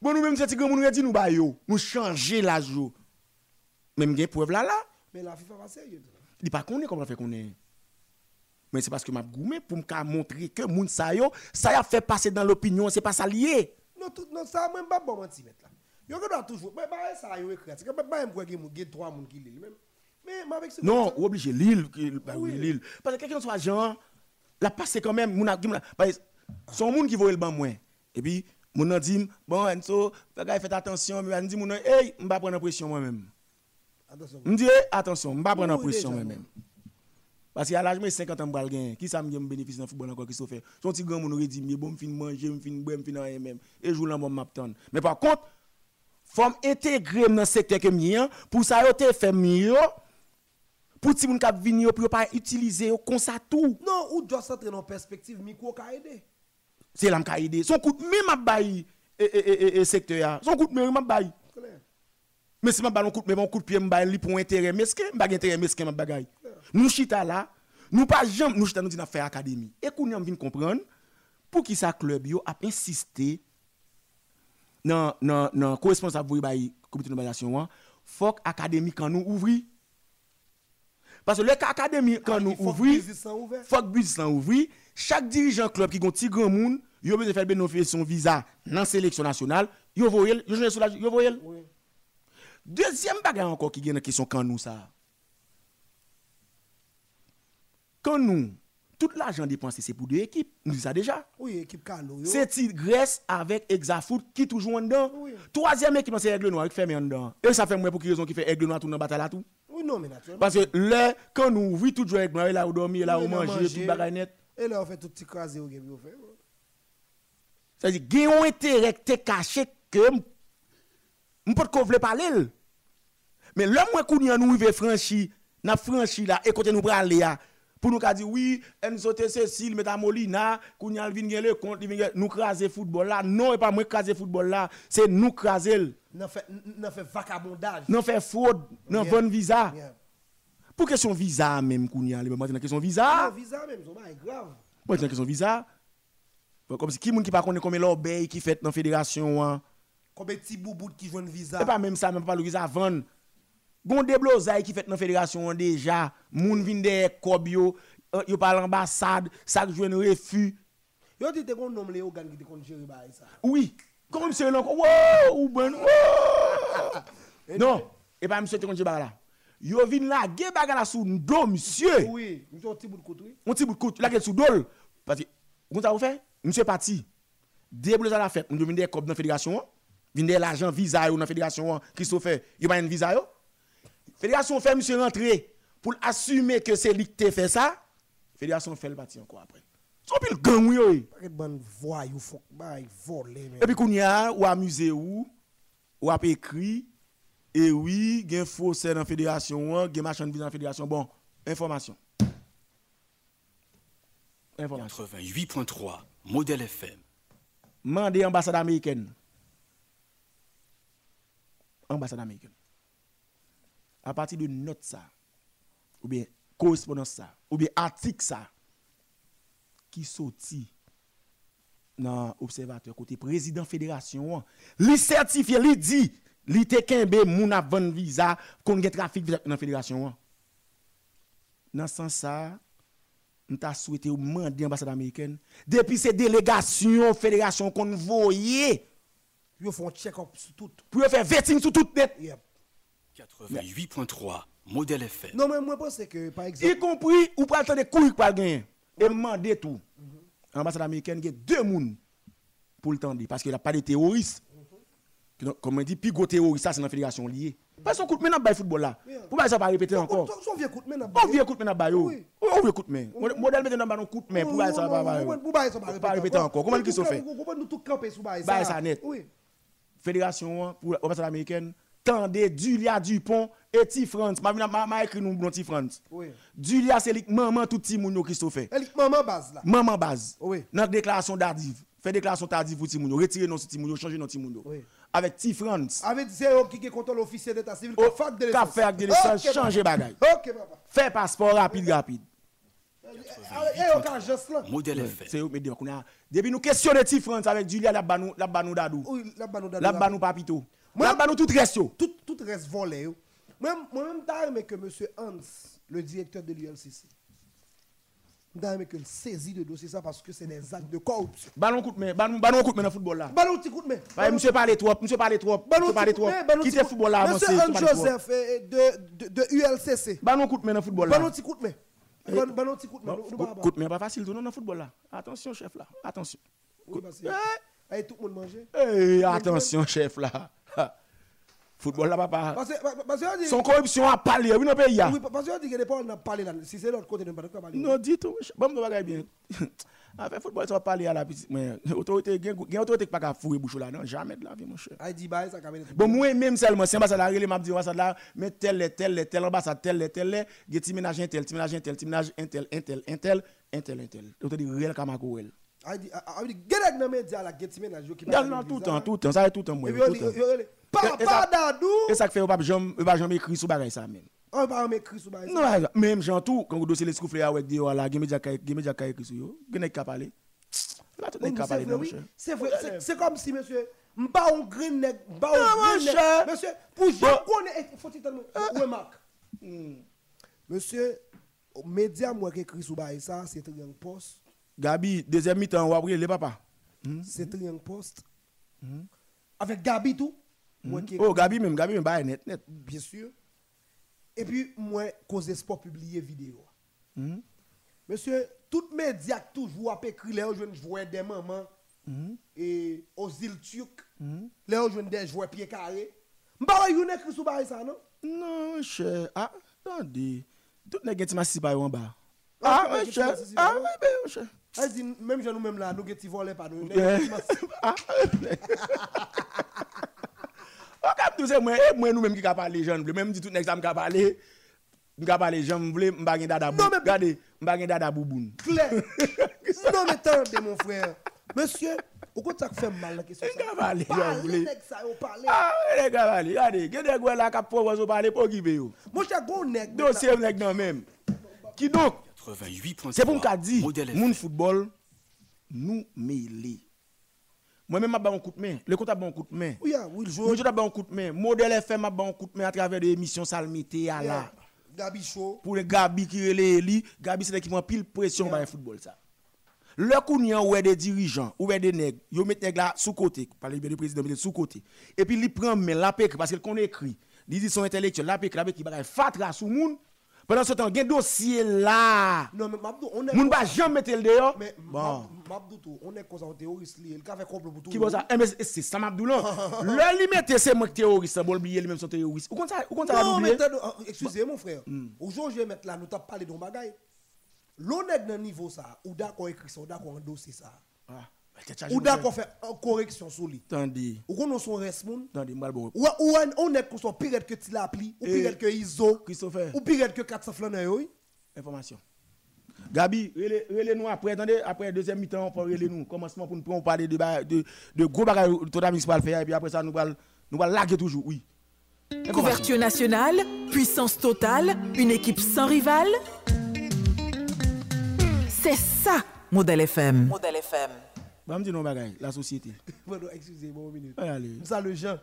bon nous même c'est grand moun dit nous ba yo nous changer yo même gen preuve là là Mais la FIFA va sérieux. Il pas connaît comment faire connaît mais c'est parce que m'a goumé pour me montrer que moun sa yo ça y a fait passer dans l'opinion c'est pas ça lié Non, tout, non, ça même pas bon menti mettre là. Yo que doit toujours, mais bah ça yo écrit. C'est que bah même quoi gen trois moun qui lit même. Mais mais avec Non, ou obligé. Lille. Parce que quelqu'un soit agent, la passe quand même, moun a, son moun qui voit le ban moins. Et puis, moun a dit, bon, Enzo, faites attention, mais on dit, moun hey, m'ba prendre pression moi-même. Attention. M'di, hey, attention, m'ba prendre pression déjà, moi-même. Parce qu'à l'âge, moi, 50 ans. Qui ça me bénéfice dans le football encore, qui se fait? Son petit grand moun aurait dit, bon, m'fin manger, m'fin boire, m'fin rien même. Et jour là, bon, m'attendre. Mais par contre, faut m'intégrer dans le secteur que pour ça, fait mieux. Pour pas utiliser comme ça tout. Non, ou doit s'entrer dans perspective micro ka aider. C'est là aidé. Son de main m'a bayi et et et et secteur. Son de m'a bayi. Clair. Mais si m'a ba un coup de main, mon coup de pied li pour intérêt mesquin, m'a gen intérêt mesquin m'a bagay. Nous chita là, nous pas jamais nous chita nous dit faire académie. Et qu'on vinn comprendre pour qui ça club yo a insisté dans dans dans co-responsable pour bayi comité d'organisation faut que académie quand nous ouvri parce que le académie quand Ah, nous il faut que business soit ouvert. faut que business là ouvri chaque dirigeant club qui gon ti grand monde yo besoin faire bénéficier son visa dans sélection nationale yo voyel yo joue sur la yo voyel Oui. Deuxième bagarre encore qui gagne dans question quand nous ça quand nous tout l'argent dépensé c'est pour deux équipes nous ça déjà Oui, équipe Calo. yo. c'est Grèce avec Exafoot qui toujours en dedans Oui. troisième équipe c'est Aigle Noir qui fait en dedans et ça fait moi pour qui raison qui fait Aigle Noir tout dans bataille là tout Oui, non, mais naturellement. parce que là quand nous ouvrons tout jouer avec Noir là où dormir là manger manger. tout bagaille net Et là, on fait tout petit crasé au game. yo fait. C'est-à-dire, il y a un intérêt qui caché que M'pot qu'on vle parler. Mais l'homme kounya nous rive franchi, n'a franchi là et côté nous là pour nous dire oui, Enzo T. Cécile, Meta Molina, gen le compte, nous craser football là. Non, et pas moi craser football là, c'est nous craser. Nan fait fait vagabondage. Non faire fraude, non Yeah. visa. Yeah. Pour question visa même le moment question visa. Ah, visa même, c'est pas grave. Moi, j'ai une question visa. Comme si qui moun qui pas connaît combien l'obéi qui fait dans fédération hein? Combien e de petits bouboutes qui jouent visa C'est pas même ça, même pas le visa vendre. Gon des blousailles qui fait dans la fédération déjà, moun vin de kob yo eh, Yo pas l'ambassade, ça joue un refus. Yo dit te kon nom le Gan qui te kon gérer bail ça. E oui. Comme c'est l'on wow ou ben Non, et pas monsieur te kon gérer là. Yo vin la ge baga bagala sous do monsieur. Oui, monsieur petit bout de couture. On petit bout de couture, la ge sous dol parce que vous ça vous fait monsieur parti. Des la fête, on devine des kob dans la fédération. Hein. Vinn de l'argent visa yo dans fédération. hein. Christophe, yo pas une visa yo? Fédération fait monsieur rentrer pour assumer que c'est lui qui te fait ça. Fédération fait le parti encore après. Son pile gang yo. eh. Pas de bonne voyou, faut voler mais. Et puis qu'on y a ou amusé ou ou a écrit et oui, gen faussaire dans fédération, hein, gen machin de visa dans fédération. Bon, information. Information. 88.3 Modèle FM. Mandé ambassade américaine. Ambassade américaine. À partir de note ça, ou bien correspondance ça, ou bien article ça, qui sorti dans observateur côté président fédération, li certifié, li dit, li te kembe moun vendre visa, kon gen trafic dans fédération. hein. Dans ce sens ça, nous t'a souhaité ou demander ambassade américaine depuis ces délégations fédération qu'on voyait Yo font check up sur tout. pour faire vetting sur toute net. Yep. 88.3 Modèle FM. Non mais moi pense que par y exemple compris ou pas attendre couilles pas gagner. Et demander tout. Ambassade américaine il y a deux moun pour le tendre parce qu'il a pas de terroristes. Donc, comme on dit plus gros terroriste ça c'est dans la fédération liée. Parce qu'on coûte maintenant bail football là. Yeah. pour pas ça pas répéter encore. Son vieux coup de main on vieux coûte maintenant bail yo Oui. on vieux coûte main. Modèle maintenant dans coup de main pour ça Pas répéter encore. Comment qu'ils sont fait? Tout Bailler ça net. Fédération pour l'ambassade américaine tendez Julia Dupont et T France m'a m'a m'a écrit nous bon T France Oui. Julia c'est maman tout petit moun Christophe Elle maman base là. maman base Oui. dans déclaration tardive fait déclaration tardive pour ti moun yo retirer non ti moun yo changer non ti moun yo Oui. avec T France Avec eux qui qui contrôle officiel d'état civil Oh, qui fait de qu'a fait avec de l'essence, changer bagay. OK papa. fait passeport rapide rapide Et au cas juste là. Modèle c'est depuis nous questionner T France avec Julia la banou la banou dadou Oui, là bas nous la banou papito Moi- la banou tout reste tout tout reste volé. Moi moi même t'as aimé que monsieur Hans, le directeur de l'ULCC. T'as aimé que le saisit de dossier ça parce que c'est des actes de corruption. ballon coup de main ballon ballon coup de main dans football là Ballon petit coup de main. Monsieur parle trop, monsieur parle trop, monsieur parle petit coup trop. petit le football là. Monsieur trop. Joseph eh, de, de, de ULCC. Ballon coup de main dans football là. Ballon petit coup de main. Ballon ballon petit coup de main. Bon, coup- pas Coup de main pas facile tout dans football là. Attention chef là, attention. Oui, parce que- Eh, tout le monde manger. eh, attention chef là. Football là papa. Parce on dit- Son corruption a parlé, oui dans le pays oui, parce que on dit que fois, on a parlé là. Si c'est l'autre côté, on ne peut pas parler. Non, dis tout. Bon, me bagaille bien. Avec football ça va parler à la petite mais autorité gen gen autorité qui pas ka fouiller bouche là non, jamais de la vie mon cher. Dit, bah. Bon, moi même seulement, si ambassade la relé, m'a dit mais tel, tel, tel, ambassade, tel, tel, get ti ménage un tel, ti ménage un tel, ti ménage un tel, un tel, un tel, un tel, un tel. Donc, dit réel réel. Aïe, dit, aïe, dit, get dans les médias, là, get ménage, qui dans tout temps, tout temps, ça est tout temps, moi. Dit, temps. et Papa Dadou! Et ça fait, on jamais, écrit sur ça même. On va m'écrire sur bah, Non, même Jean tout, quand vous dossier les scouflés avec des là, gen média kay, gen média kay écrit sur yo, gen nek ka parler. Là tout Oui, nek ka c'est parler vrai, non. C'est vrai. C'est- comme si, monsieur, m'pas un green Non, un mon green. Monsieur, pour. Jean connaître, faut-il tellement. Monsieur, média, moi, qui écrit sur bah, ça, c'est Triangle Post. Gabi, deuxième mi-temps, ou après les papa. C'est Triangle Post. Avec Gabi, tout. Qui Oh, Gabi même, Gabi même, bah, net, net. bien sûr. Et puis, moi, cause sport publié vidéo. Mhm. Monsieur, tout média qui toujours a écrit les jeunes joueurs des mamans et aux îles turques, les jeunes des joueurs pieds carrés. M'pa yon écrit sous ça non? Non, cher. Ah, attendez. Tout n'est pas massif par en bas. Ah, Ah, mais mais cher. Ah, oui, ben, cher. Même je nous même là nous qui volé pas nous. Ah, Ok, mdou se mwen, e mwen nou menm ki ka pale jen mble, menm di tout nek sa mka pale, mka pale jen mble, mba gen dada bouboun. Gade, mba gen dada bouboun. Kler, non me tende mon frère. Monsieur, ou kon tak fèm mal la ki sou sa? Mka pale jen mble. Pale nek sa yo pale. Ah, nek ka pale, gade, gen dek wè la kap po wè so pale pou ki be yo. Mwen chè goun nek. Dosye mnek nan menm. Ki dok, se pou mka di, moun foutbol, nou me li. Moi-même, je un coup de main. Le compte a un coup de main. Oui, ah, oui, le jour. je un coup de main. Modèle FM a un coup de main à travers des émissions Salmité à la. Gabi Show. Pour les Gabi qui relève li, Gabi c'est qui prend pile pression par le football ça. Le coup ouais des dirigeants, ou des nègres, yo met nèg là sous côté, par le président mettre sous côté. Et puis il prend mais la pécre parce qu'il connaît écrit. Il dit son intellectuel, la pécre, la qui bagaille fatra sous moun. Pendant ce temps, gen dossier là. Non, mais Mabdou, on est. Moun ba jamais mettre le dehors. Mais Bon. Mabdou, on est comme ça, on théoriste, il a fait complot pour tout. Qui va ça? c'est ça Mabdoulan. Le limite c'est moi qui terroriste, bon oublier lui même son terroriste. Ou ça, ou ça Non, mais euh, excusez mon frère. Hmm. Aujourd'hui, je vais mettre là, nous t'as parlé d'un bagage. L'honnête dans niveau ça, ou d'accord écrit ça, ou d'accord endosser ça. Ou d'accord faire une correction sur lui. Attendez. Ou qu'on son reste moun. Attendez, moi bon. Ou ou on est qu'on soit pire que tu l'appli, ou Eh, pire que ISO, Christopher. ou pire que 400 flancs oui. Information. Gabi, relais relais nous après, attendez, après deuxième mi-temps, on peut relais nous. Commencement pour nous parler de, de, de gros bagages que tout municipal faire, et puis après ça, nous allons nous allons laguer toujours, oui. Couverture nationale, puissance totale, une équipe sans rival. C'est ça, Modèle FM. Modèle FM. Bah, me dis non bagages, la société. Pardon, excusez-moi une minute. Allez, allez. Ça le Jean.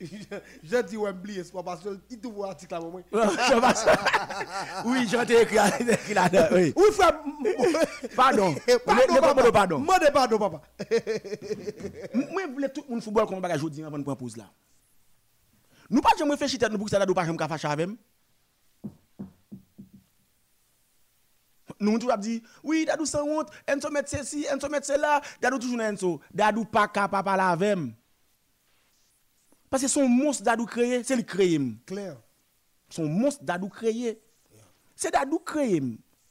Je dis Wembley, c'est pas parce qu'il te voit article à moi. Je oui, j'ai écrit écrit là-dedans, oui. Oui, frère. Pardon. Pardon, papa, pardon. Mande pardon, papa. Moi, je voulais tout le monde football comme bagage aujourd'hui avant de prendre pause là. Nous pas jamais réfléchir tête nous pour que ça n'a pas jamais fâcher avec. Nous tout a dit oui, dadou sans honte, Enzo met ceci, Enzo met cela, dadou toujours Enzo, dadou pas capable parler avec. Parce que son monstre dadou créé, c'est lui créé. Claire. Son monstre dadou créé. C'est dadou créé.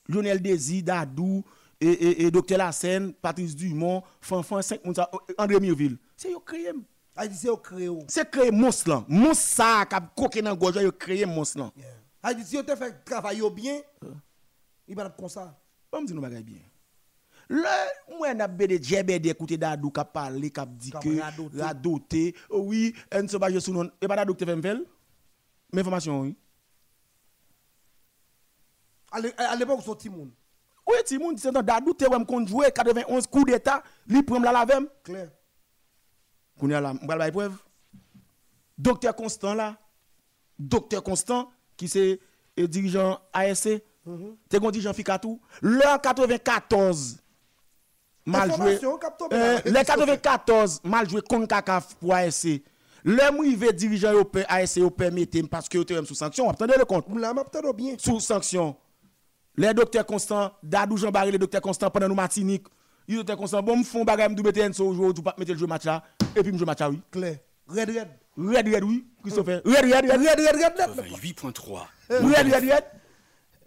Lionel Désir, dadou et, et, et Dr Lassène, Patrice Dumont, Fanfan 5 moun sa, André Mirville. C'est yo créé. A dit c'est au créole. C'est créé monstre là. Monstre ça qui coqué dans gorge, yo créé monstre là. A dit si on te fait travailler bien, il va être comme ça. Bon, me dit nous bagay bien. Le, moi, n'a bede djebede écouter Dadou qui a parlé, qui a dit que radoté. oh oui, un se bage sous non, et pas Dadou qui fait m'fel? Mais information, oui. À l'é- À l'époque, son petit monde. Oui, ti moun, c'est un Dadou te wèm kon joué 91 coups d'état, li prend la lavem. Claire. Kounya la, m'bral bay preuve. Docteur Constant là, docteur Constant, qui c'est eh, dirigeant ASC, te gon dirigeant Fikatou, le 94, mal joué. Euh, le 94, mal joué CONCACAF pour ASC. Le mouive dirigeant yo pe- ASC yo permettre parce que wèm sous sanction, attendez le compte. Bien. Sous sanction. Les docteurs Constant, Dadou Jean Barré, les docteurs Constant pendant nous Martinique. Les docteurs Constant, bon, m'font bagay m'dou bete en so jouer, ou pas mettre le jeu match là, et puis match là, oui. Claire. Red, red. Red, red, oui, Christopher. Red, red, red, red, Red, red, red, red. 88.3 red, red,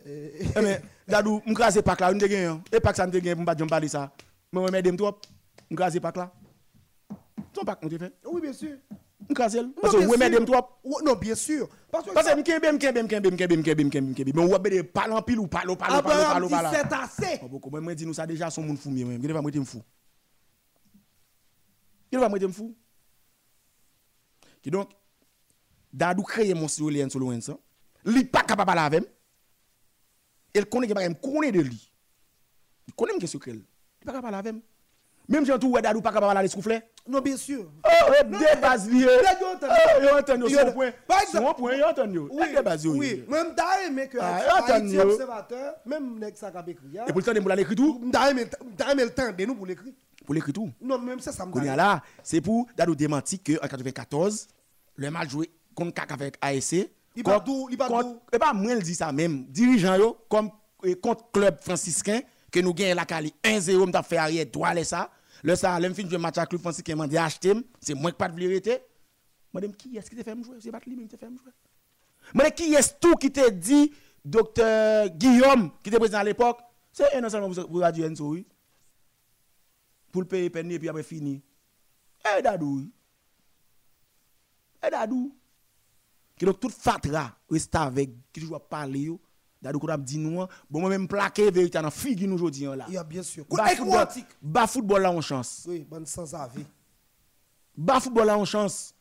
Eh, eh, eh. Eme, dadou, mwen krasi pak la, mwen te gen yon. E pak sa mwen te gen mwen bat jom bali sa. Mwen mwen dem trop, mwen krasi pak la. Son pak mwen te fe? Oui, bien sûr. Mwen krasi el? Non, Parce mwen mwen dem trop? Non, bien sûr. Parce que mwen kembe, mwen kembe, mwen kembe, mwen kembe, mwen kembe, mwen kembe, mwen kembe. Mwen wabè de palan pil ou palo, palo, palo, palo, palo. Abraham dit c'est assez. Mwen mwen di nou sa deja son moun fou mi mwen. Gede va mwen te mfou. Gede va mwen te mfou. Ki donc, dadou kreye monsi ou lè yon solo yon sa. Li pak kapapala avèm. Il connaît que il connaît de lui. Il connaît que secret. Il pas capable avec. Même gens tout ouais Dadou pas capable d'aller souffler. Non, bien sûr. Oh, des bases liées. Oh, entendu son point. Son point, yo entendu. Oui, Des bases oui. Même t'as aimé que Ah, Haïti observateur, même nek ça qu'a écrit. Et pour le temps de l'écrit tout, t'as aimé le temps de nous pour l'écrire. pour l'écrit tout. Non, même ça, ça me Kounia là, c'est pour Dadou démentir que en 94, le match joué contre CAC avec ASC. Il pas dou- il pas dou. Et pas moi, il dit ça même. Dirigeant yo, comme eh, contre club franciscain, que nous gagnons la Cali 1-0, m't'a fait arrière droit les ça. Le ça, l'homme fin jouer match avec club franciscain, m'a dit acheter, c'est moi qui pas de vérité. Madame, qui est-ce qui t'a fait jouer? C'est pas lui même qui t'a fait jouer. Madame, qui est tout qui t'a dit, docteur Guillaume, qui était président à l'époque? C'est un seulement pour Radio Enzo, oui. Pour le payer et puis après fini. Eh, Dadou, oui. Et Dadou, qui donc toute fatra reste avec, qui toujours parler yo. Dadou qu'on a dit nous, hein. bon moi même plaqué vérité dans figure nous aujourd'hui là. Il y a bien sûr. Bas football, bas football là on chance. Oui, bonne sans avis. Bas football là on chance.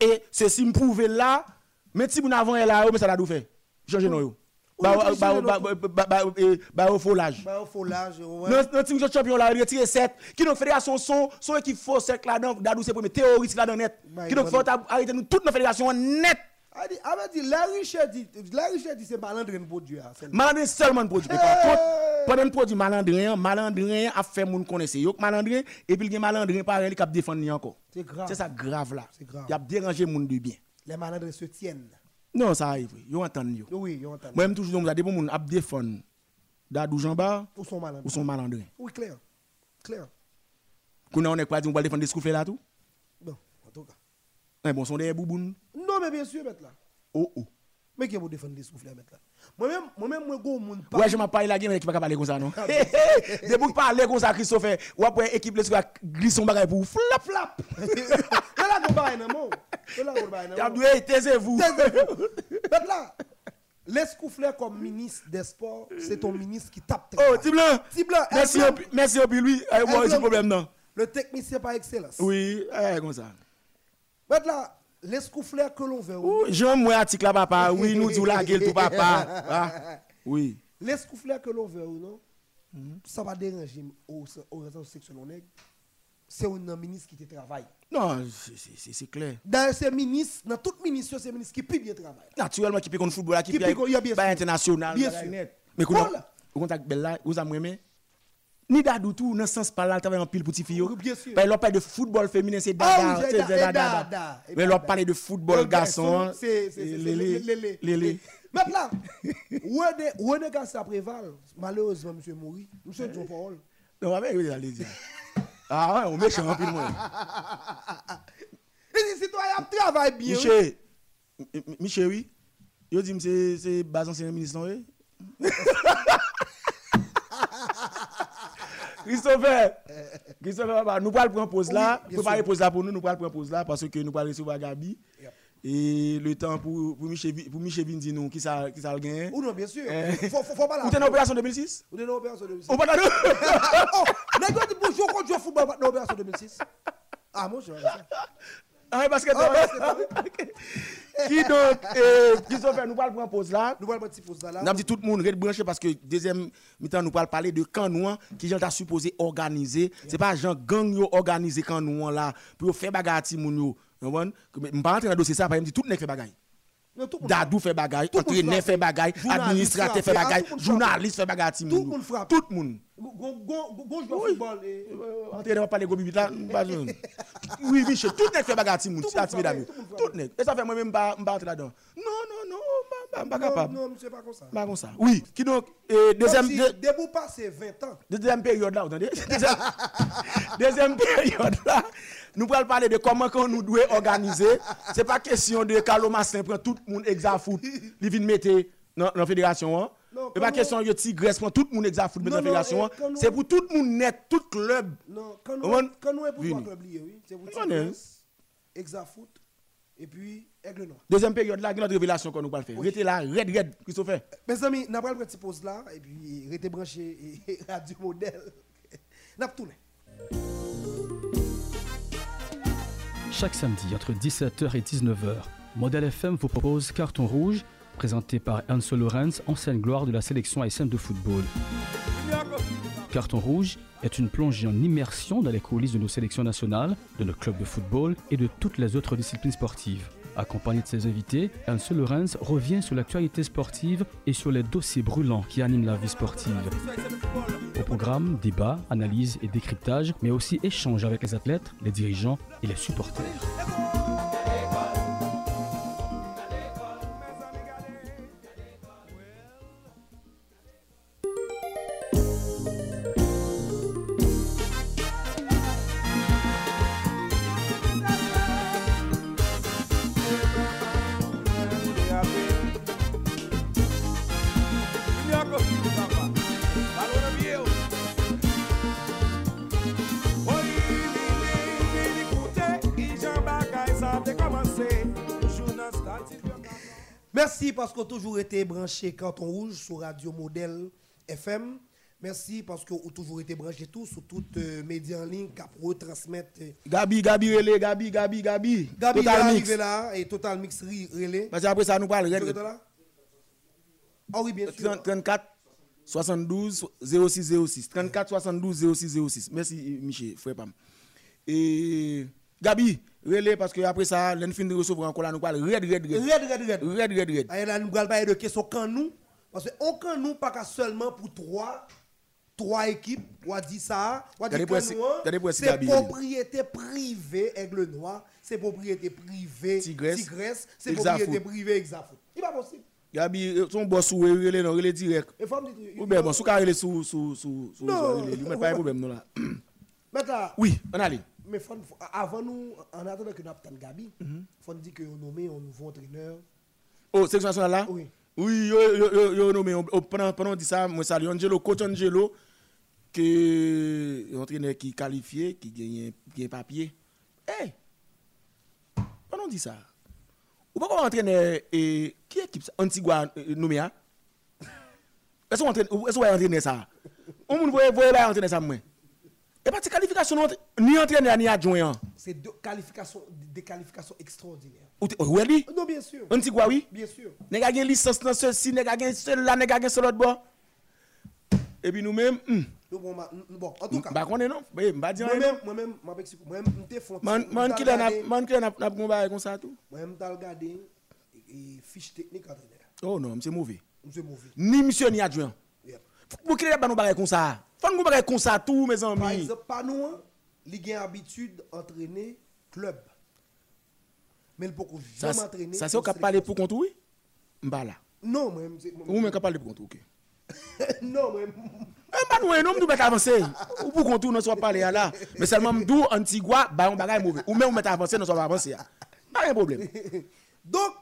Et ceci me prouve là, mais si vous n'avez là, mais ça l'a fait. Changer nous yo. Oui, Ba changer ba nous. ba ba ba ba eh, ba au folage. Bah, au folage, ouais. Team champion là, retiré 7. Qui donc fédération son, son équipe faux sec là dedans, Dadou c'est premier terroriste là dedans net. Bah, Qui il faut arrêter nous toute nos fédération net. A dit, a dit, la richesse dit, la richesse dit, c'est malandrin Dieu. hein, Malandrin seulement produit. Par contre, pendant le produit malandrin, malandrin a fait moun connaître. Yo malandrin et puis il y a malandrin pareil qui a défendre ni encore. C'est grave. C'est ça grave là. C'est grave. Il a dérangé moun de bien. Les malandrins se tiennent. Non, ça arrive. Yo entend yo. Oui, on entend. Moi même toujours me dire bon moun a défendre Dadou Jamba Ou son malandrin. ou son malandrin. Oui, clair. Clair. Qu'on on est quoi dit on va défendre des là tout? Bon, en tout cas. Mais bon, son des bouboun. Non, mais bien sûr, mettre là. Oh oh. Mais qui vous défendre les souffles, mettre là? Moi-même, moi-même, moi, go, moun pas. Ouais, je m'en parle la game qui pas parler comme ça non? Des boucs parler comme ça Christophe, ou après équipe les sur glisse son bagage pour flap flap. Là, go bail, non, Là, go bail, non. Dû taisez-vous. Mettre là. L'escouflé comme ministre des Sports, c'est ton ministre qui tape. Oh. Tim Blanc, Merci merci lui. Eh, moi j'ai problème non? Le technicien par excellence. Oui, eh comme ça. Mettre là. L'escouflé que l'on veut. Oh, Jean moi article là papa. Oui, nous dit la gueule tout papa. Ah, Oui. L'escouflé que l'on veut ou non, Mhm. ça va déranger au, au réseau section nègre. C'est un ministre qui te travaille. Non, c'est- clair. Dans ces ministres, dans toute ministre, c'est un ministre qui peut bien travailler. Naturellement qui peut contre football qui Qui peut a bien international. Bien sûr. Mais Voilà. au contact belle là, vous avez Ni dadou tout dans sens par là travaille en pile petit fille. Oui, bien sûr. L'on parle de football féminin c'est Ah dada, c'est dada. Mais l'on dada. parle de football Le garçon. C'est Lélé. lélé. Maintenant, où est où est ça préval Malheureusement, monsieur Mouri, monsieur John Paul. Non, mais oui, allez dire. Ah ouais, on méchant en pile moi. Et si citoyen travaille bien. Michel, Michel, oui. Yo dit c'est c'est bas ancien ministre, oui? Christopher, Christopher, papa, nous pourrons prendre pause là. Sûr. pause là pour nous, nous pourrons prendre pause là parce que nous pourrons recevoir Gabi. Et le temps pour, pour Michel, pour Michel vin nous qui ça, qui ça le gagne? Ou non, bien sûr. Eh. Faut, faut, faut pas Ou t'es la. en opération 2006? Ou t'es dans l'opération 2006. Ou pas dans Oh, nègre dit pour jouer contre le football, pas dans l'opération 2006. Ah, moi, je vais ça. Ah, parce que Ah, basket, Qui donc, euh, Christopher, nous pourrons prendre pause là. Nous mettre petit pause là. Nous avons dit tout le monde reste branché parce que deuxième mi-temps nous parle parler de Canouan qui Jean t'a supposé organiser. C'est pas Jean gang yo organiser Canouan là pour faire bagarre ti moun yo. Vous comprenez? Je pas rentrer dans le dossier ça, me dit tout le monde fait bagarre. Non, Dadou fait bagage, entraîneur fait bagage, administrateur fait bagage, journaliste fait bagage. Tout le monde frappe. Tout le monde. Gon joueur football. Euh, entraîneur pas les gobi là. Oui, oui, tout le monde fait bagage. Tout le monde. Tout le monde. Et ça fait moi-même pas entrer là-dedans. Non, non, non. Pas pas Non, capable. non, monsieur, pas comme ça. Pas comme ça. Oui, qui donc euh, deuxième Comme si deux- Debout passé 20 ans. Deuxième période là, vous entendez Deuxième, deuxième période là, nous pourrons parler de comment qu'on nous doit organiser. Ce n'est pas question de Carlo Massin prend tout le monde exafoot, il vient mettre dans la fédération. Hein. Non, Ce n'est pas question de Tigresse prend tout le monde exafoot mettre dans la fédération. hein. nous- C'est pour tout le monde net, tout club. Non, quand nous, quand nous est pour toi club lié, oui. C'est pour On est. Et puis Aigle Noir. Deuxième période là, il y a notre révélation qu'on nous parle faire. Restez là, red, red, Christopher. Mes amis, nous avons une petite pause là, et puis restez branchés et Radio Modèle. Avons tourné. Chaque samedi entre 17h et 19h, Modèle FM vous propose Carton Rouge, présenté par Anso Lorenz, ancienne gloire de la sélection haïtienne de football. Carton Rouge est une plongée en immersion dans les coulisses de nos sélections nationales, de nos clubs de football et de toutes les autres disciplines sportives. Accompagné de ses invités, Anso Lorenz revient sur l'actualité sportive et sur les dossiers brûlants qui animent la vie sportive. Au programme, débat, analyse et décryptage, mais aussi échange avec les athlètes, les dirigeants et les supporters. Toujours été branché Canton Rouge sur Radio Modèle FM. Merci parce que vous toujours été branché tout sur toutes les médias en ligne qui retransmettre. euh, Gabi, Gabi, relais, Gabi, Gabi, Gabi. Gabi Total Mix. là et Total Mix relais. Parce qu'après ça, nous là? Ah oui, bien sûr. 30, 34 72 06 06 34 72 06 06 merci Michel frère Pam et Gabi relais parce que après ça fin de recevoir encore là nous parle red red red Red, red, red. red red red Aïe, là, nous parler de question quand nous. Parce que quand nous, pas seulement pour trois, trois équipes. On a dit ça. On a dit si c'est propriété privée Aigle Noir. C'est propriété privée Tigresse. C'est propriété privée Exafoot. Il pas possible. Gabi euh, son boss ou relais non relais direct ou bien bon sous carré sous sous sous sous Non. relais il pas de problème non là Maintenant, oui on allait mais faut- faut- avant nous, en attendant que nous appelions Gabi, il Mhm. faut nous dire que nous nommé un nouveau entraîneur. oh section nationale là? Oui. Oui, yo, nommé, pendant, dit ça, moi salue Angelo, coach Angelo, que entraîneur qui qualifié, qui gagne, gagne papier. Hey! Pendant dit ça, ou pas comment entraîneur, et, qui équipe ça? Antigua euh, nommé, hein? Est-ce qu'on entraîne, entraîner ça? On voit entraîner ça, moi? Et pas de qualification ni entraîneur ni adjoint. C'est deux qualifications, des qualifications extraordinaires. Ou est Non, bien sûr. On dit quoi, oui Bien sûr. Nous avons une licence dans ceci, nous avons celle là, nous avons sur l'autre bord. Et puis nous-mêmes. Nous bon, bon, en tout cas. Bah, on est non Moi-même, moi-même, moi-même, moi-même, je suis Man man qui n'a pas combattu comme ça tout Moi-même, je regardé et fiche technique entraîneur. Oh non, c'est mauvais. C'est mauvais. Ni monsieur ni adjoint. Qu'il pas nous bagarre comme ça. Faut nous bagarre comme ça tout mes Par amis. exemple, pas nous, il a habitude d'entraîner club. Mais il peut Ça jamais entraîner. ça c'est au cap parler pour contre oui? M'ba là. Non, c'est. Ou même cap parler pour contre OK. Non, moi-même. Eh bah nous non nous mettre avancer. Ou pour contre nous soit parler là. Mais seulement m'dou Antigua ba on bagarre mauvais. Ou même mettre avancer nous soit pas avancer. Pas de problème. Donc,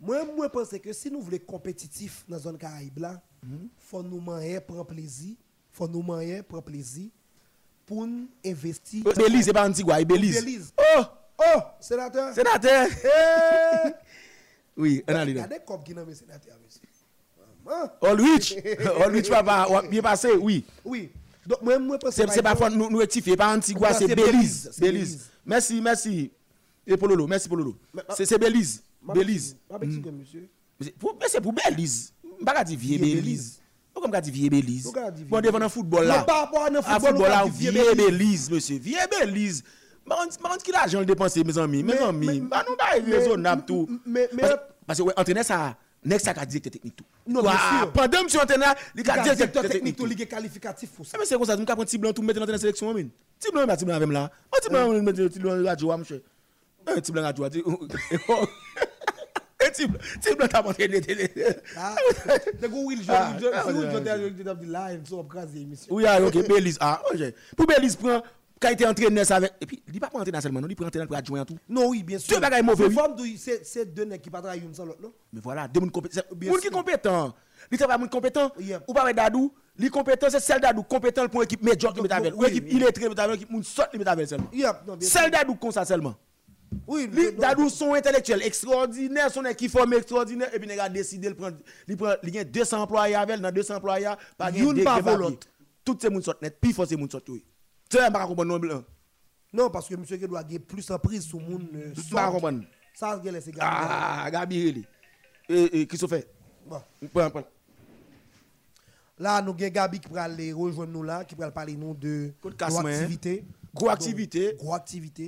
moi, je pense que si nous voulons être compétitifs dans la zone Caraïbe, là. Faut nous manger, prendre plaisir. faut nous manger, prendre plaisir pour investir. Belize c'est pas Antigua, Belize. Belize. Oh, Oh, sénateur. sénateur. Oui, on a là. Regardez comme qui est le sénateur, monsieur. Maman. Allwich, Allwich papa, bien passé, oui. Oui. Donc, moi, moi, je pense C'est pas faut nous nous rectifier, pas Antigua, c'est Belize, Belize. Merci, merci. Et Pololo, merci Pololo. C'est Belize, Belize. petite- ma petite, monsieur. Mais c'est pour Belize. Mpa ka di vie belize. Ou comme dit vieux Belize. Bon devant un football là. Par rapport à un football là, vieux Belize monsieur, vieux Belize. Marant qui l'argent le dépenser mes amis, mes amis. Bah nous bah raisonnable tout. Mais parce que ouais entraîneur ça Next ça directeur technique tout. Non, pendant monsieur entraîneur, il directeur technique tout, il qualificatif pour ça. Mais c'est comme ça, nous capable petit blanc tout mettre dans la sélection même. Petit blanc, petit blanc avec là. Petit blanc, petit blanc radio monsieur. Petit blanc radio. Blanc, Will, si dans live, so, écraser, monsieur. Oui, ah, ok, Belize. Ah, ok. Pour Belize, prend, quand il était entraîneur, avec. Et puis, il pas pour entraîneur seulement, non, il prend entraîneur pour adjoint tout. Non, oui, bien sûr. Deux bagailles mauvais, forme C'est c'est deux qui ne travaillent une sans l'autre, non? Mais voilà, deux monde compétents. Bien Monde qui compétent. Il travaille monde compétent. Ou pas Dadou, il compétent, c'est celle Dadou compétent pour équipe médiocre qui met avec. Ou équipe illettrée équipe moun sort qui met avec seulement. Celle Dadou comme ça seulement. Oui, non, Dadou son intellectuel extraordinaire, son équipe formé extraordinaire, et puis il a décidé de prendre, il prend, il y a 200 employés avec, dans 200 employés, pas de papier. volonté. Toutes ces moun sortent net, puis faut ces moun sortent oui. Tu sais, pas comprendre non blanc. Non, parce que monsieur qui doit gagner plus en prise sur le monde. comprendre. Ça, c'est c'est gagné. Ah, Gabi. Et, et, Christophe. Bon. Prends, prends. Là, nous avons Gabi qui va aller rejoindre nous là, qui va parler nous de de gros activité. Gros.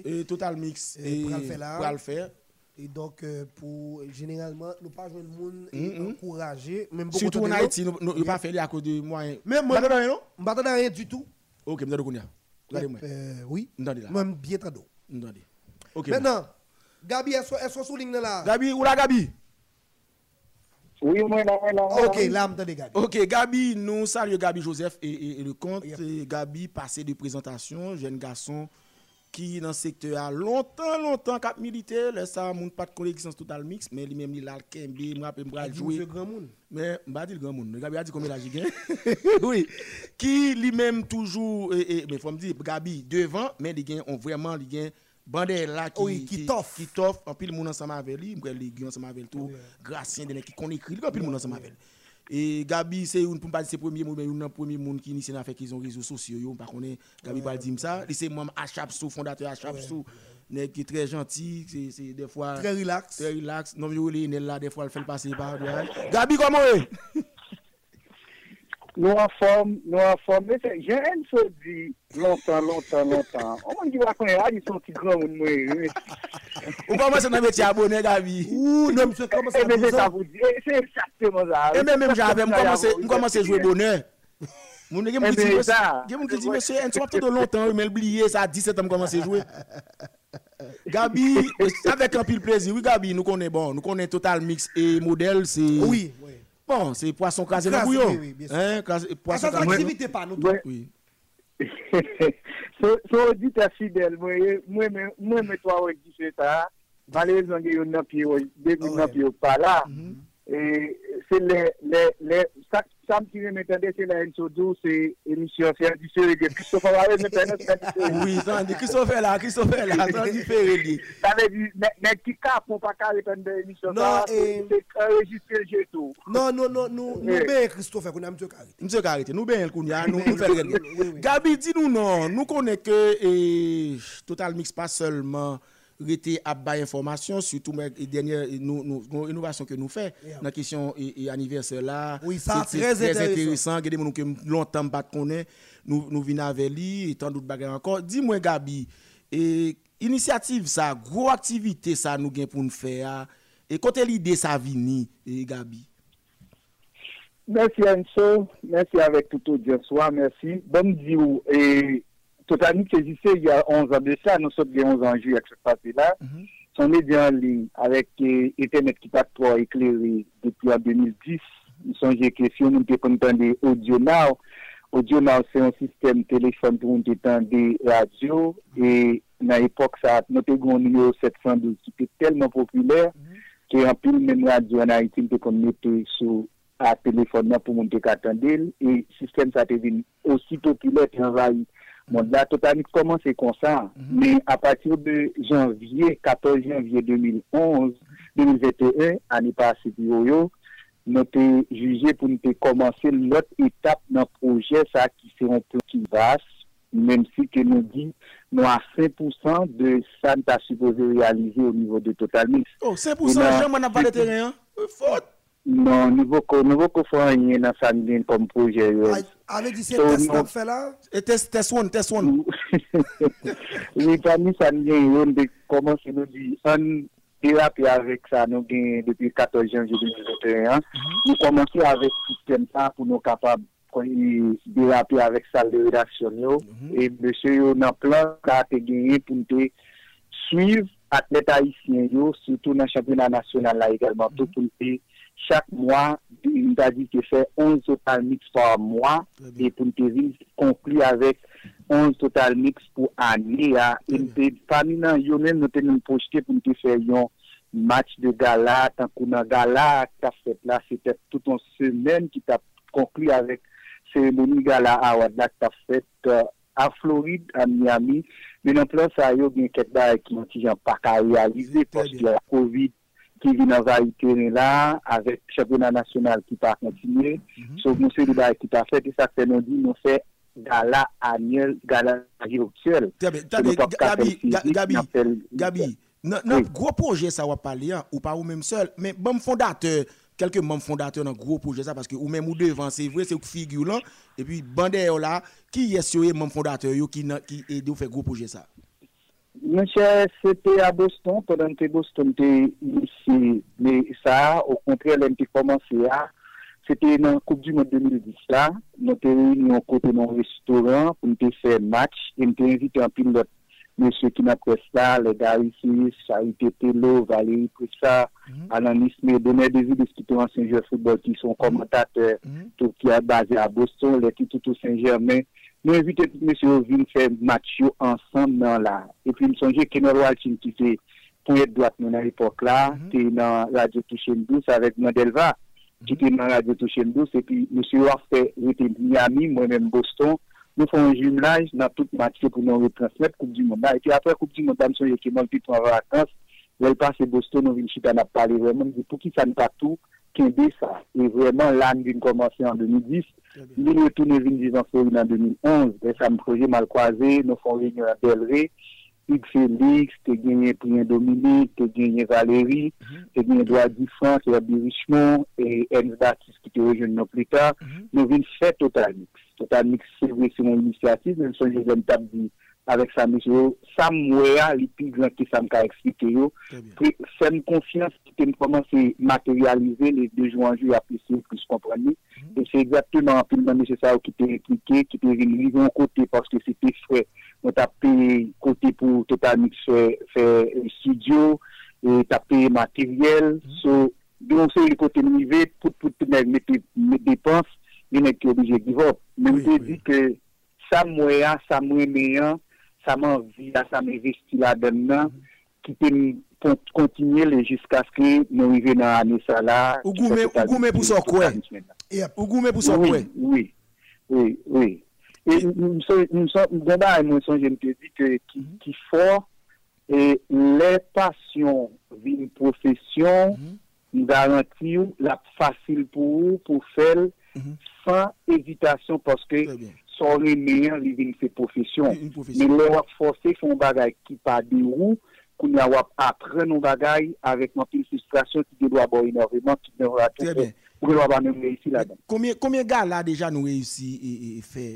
Et Total Mix. Et pour le faire là. pour le faire. Et donc, euh, pour généralement, nous pas jouer le monde et encourager, même Surtout en. Haïti, nous ne pas faire à cause de moyens. Mais moi, je ne m'attendais à rien du tout. Ok, je vais Regardez-moi. Euh, oui. Moi, bien tado. Ok. Maintenant, Gabi, est-ce est sous ligne là? Gabi, où la Gabi? Oui, moi, là, moi, là. Ok, là. Gabi. Ok, Gabi, nous saluons Gabi Joseph et, et- et le compte. Yep. Gabi, passé de présentation, jeune garçon qui dans le secteur a longtemps, longtemps, cap militaire. Là, ça, mon pas de connexion total mix, mais lui-même, il a le Kembe, moi, après, moi, jouer. Monsieur Grand Monde. Mais, je ne le grand monde. Gabi a dit combien il gagne. oui. Qui lui-même toujours, et, et, mais faut me dire, Gabi devant, mais il gagne, on vraiment, il gagne Bandè là qui Oui, qui t'offre. qui t'offre en pile moun ensemble avec lui, les gars ensemble avec tout, Gracien de qui connaît écrit, en pile moun ensemble avec lui. Et Gabi c'est une pour pas dire premier moun, mais une premier moun qui initie dans fait qu'ils ont réseaux sociaux par contre Gabi pas dire ça, c'est moi Achapsou fondateur Achapsou, nèg qui est très gentil, c'est c'est des fois Très relax. très relax. Non, yo les là des fois elle fait le passer par. Gabi comment est? Nou an form, nou an form. Mè se, jen en se di lontan, lontan, lontan. O mwen di wakon a, di son ti gran moun mwen. Ou comment c'est dans métier abonné Gabi Ouh, non, monsieur, comment ça E mè se 12 sa ans? vou di, e se exactement sa. Et même même j'avais commencé commencé à jouer bonheur. Mon gars me Eh dit ben, monsieur, ça. dit un soit peut-être de longtemps mais oublié ça à 17 ans commencé à jouer. Gabi, avec un pile plaisir. Oui Gabi, nous connaissons bon, nous connaissons Total Mix et modèle c'est Oui, oui. Bon, c'est poisson casé dans Casé, bouillon. oui, oui, bien sûr. Hein, poisson ça, c'est casé. l'activité pas, nous. Oui. So, so audite fidèl, mwen mwen mwen mwen mwen to a wè di se ta, vale zan gen yon nan piye wè, debi Nan ouais. piye wè pa la, se la dou, se emisyon se di Christophe di. Oui, Christophe là, Christophe là, ça dit Ferredi. Sa ve di, nek ki ka pou pa ka repende emisyon Non, sa, se enregistre le jetou. Non, non, non, nous, ben, Christophe, qu'on a. Monsieur Karité, nous bien le kounya, nous nous faisons rien. Oui, oui. Gabi, dis-nous non, nous connaissons que eh, Total Mix pas seulement rete ap bay informasyon, soutou mwen denye inovasyon ke nou fe, yeah. nan kisyon aniversè la, se trez enteresan, gede moun nou ke lontan bat konen, nou, nou vina ave li, etan dout bagay ankon. Di mwen Gabi, e, inisiativ sa, gro aktivite sa nou gen pou nou fe a, ah. e kote lide sa vini, e, Gabi? Mersi Enso, mersi avèk toutou dienswa, mersi. Bon di ou, e... Totanic existait il y a 11 ans de ça, nous sommes bien 11 ans en juillet avec ce passé-là. Mm -hmm. Son média en ligne avec Ethernet qui pas trop éclairé depuis en 2010. Nous sommes que si on peut entendre Audio Now, Audio Now c'est un système téléphone pour nous entendre radio et dans l'époque ça, notre un numéro 712 qui était tellement populaire mhm. mm -hmm. qu'en plus même radio en Haïti, nous peut mettre sur à téléphone pour nous entendre et le système ça devient aussi populaire qu'en Haïti. Moun la totanik komanse konsan, men apatir de janvye, 14 janvye 2011, 2021, anipasi diyo yo, nou te juje pou nou te komanse lot etap nan proje sa ki se yon plan ki vas, menm si ke nou di nou a 5% de san ta supose realize ou nivou de totalmix. Oh, 5% jan man apare teryen, fote! Non, nouvo ko fwa anye nan san din kom proje yo. Ave di se test nan fe la? E test, test one, test one. Li kan ni san din yon de koman se nou di an terapi avek sa nou gen depi 14 janjou 2021. Nou komanse avek sistem sa pou nou kapab kon terapi avek sal de redaksyon yo. Mhm. E mese yo nan plan ka te genye pou te suiv atlet haisyen yo, soutou nan championnat nasyonal la egalman. Tout pou te chak mwa, yon ta di ke fè 11 total mix par mwa, e pou te viz konklu avèk 11 total mix pou anè ya, e mpe paminan yon men nou te nou projete pou te fè yon match de gala, tankou nan gala, ta fèt la, se te tout an semen ki ta konklu avèk seremoni gala awad la ta fèt uh, a Floride, a Miami, men an plan sa yo gen ket da ek yon ti jan pa ka realize, poske la COVID. ki vin avayi teren la, avek championat nasyonal ki pa kontinye, mm -hmm. sou moun se li ba ki pa fet, e sa se non di moun fe gala anyel, gala jiroksyel. Gabi, Gabi, Gabi, nan gwo proje sa wap pale yan, ou pa ou menm sel, men bom fondate, kelke bom fondate nan gwo proje sa, paske ou menm ou devan, se vwe se ou figyu lan, e pi bande yo la, ki yes yo e bom fondate yo ki ede ou fe gwo proje sa? Mwen chè, se te a Boston, podan te Boston te inisi le sa, ou kontre lèm te komanse a, se te nan Koup du Monde 2010 la, nou te reyouni an kote nan restoran, pou nou te fè match, nou te invite an pil lot monsye ki nan presta, le Garisis, Charité Telo, Valérie Pressa, mm -hmm. Ananis Medonè, David Esquito, Saint-Germain Football, ki son komantate, mm -hmm. tou ki a baze a Boston, le Tito Saint-Germain, Mwen evite tout mwen se yo vin fè match yo ansan nan la. E pi msonje Kenor Walchin ki te pou et doat nou nan epok la, mm -hmm. te nan Radio Touchendous avèk nan Delva, ki te nan Radio Touchendous, e pi mwen se yo a fè, yo te Miami, mwen mèm Boston, nou fè un jimlaj nan tout match yo pou nou retransmet Koupe du Monde. E pi apre Koupe du Monde, msonje Kenor pi pou an vakans, wèl pa se Boston nou vin chita nan pale, mwen mwen pou ki san patou, qui ça. Et vraiment, l'année vient commencer en 2010. Nous retournons en Floride en 2011. Et ça me projet mal croisé. Nous faisons réunion à Delray. Hugues Félix, tu as gagné Prien Dominique, tu as gagné Valérie, tu as gagné Edouard Dufran, tu as Richemont et Ernst Baptiste qui te rejoint plus tard. Nous venons faire Total Mix. Total Mix, c'est vrai, c'est mon initiative, même si je viens dit avèk sa mizou, sa mwera li pi gran ki sa mka ekspite yo, se m konfians ki te m komanse materialize le dejou anjou apese ou plus komprani, e se egzapteman apilman mese sa ou ki te replike, ki te renivon kote, paske se te fwe, nou tape kote pou totalmik fwe studio, tape materyel, so, don se kote nive, pou pou te me depans, yon ek yo obje divop. Men te di ke sa mwera, sa mwemeyan, sa man vi la, sa me vesti la den nan, ki te kontinye le jiska skri nou i ve nan ane sa la. Ou goume pou son kwe? Ou goume pou son kwe? Oui, oui, oui. Mwen ba mwen son jen te di mm-hmm. ki for, e le pasyon vi yon profesyon, mm-hmm. nou garanti ou la fasil pou ou, pou fel, mm-hmm. san evitasyon, paske son remeyen li vin se profesyon. Men lè wap fosè son bagay ki pa di rou, koun ya wap apre nou bagay avèk nan pil frustrasyon ki de lwa bo inorveman, ki de lwa tope, pou lwa ba nou reisi la dan. Koumyen ga la deja nou reisi e fè?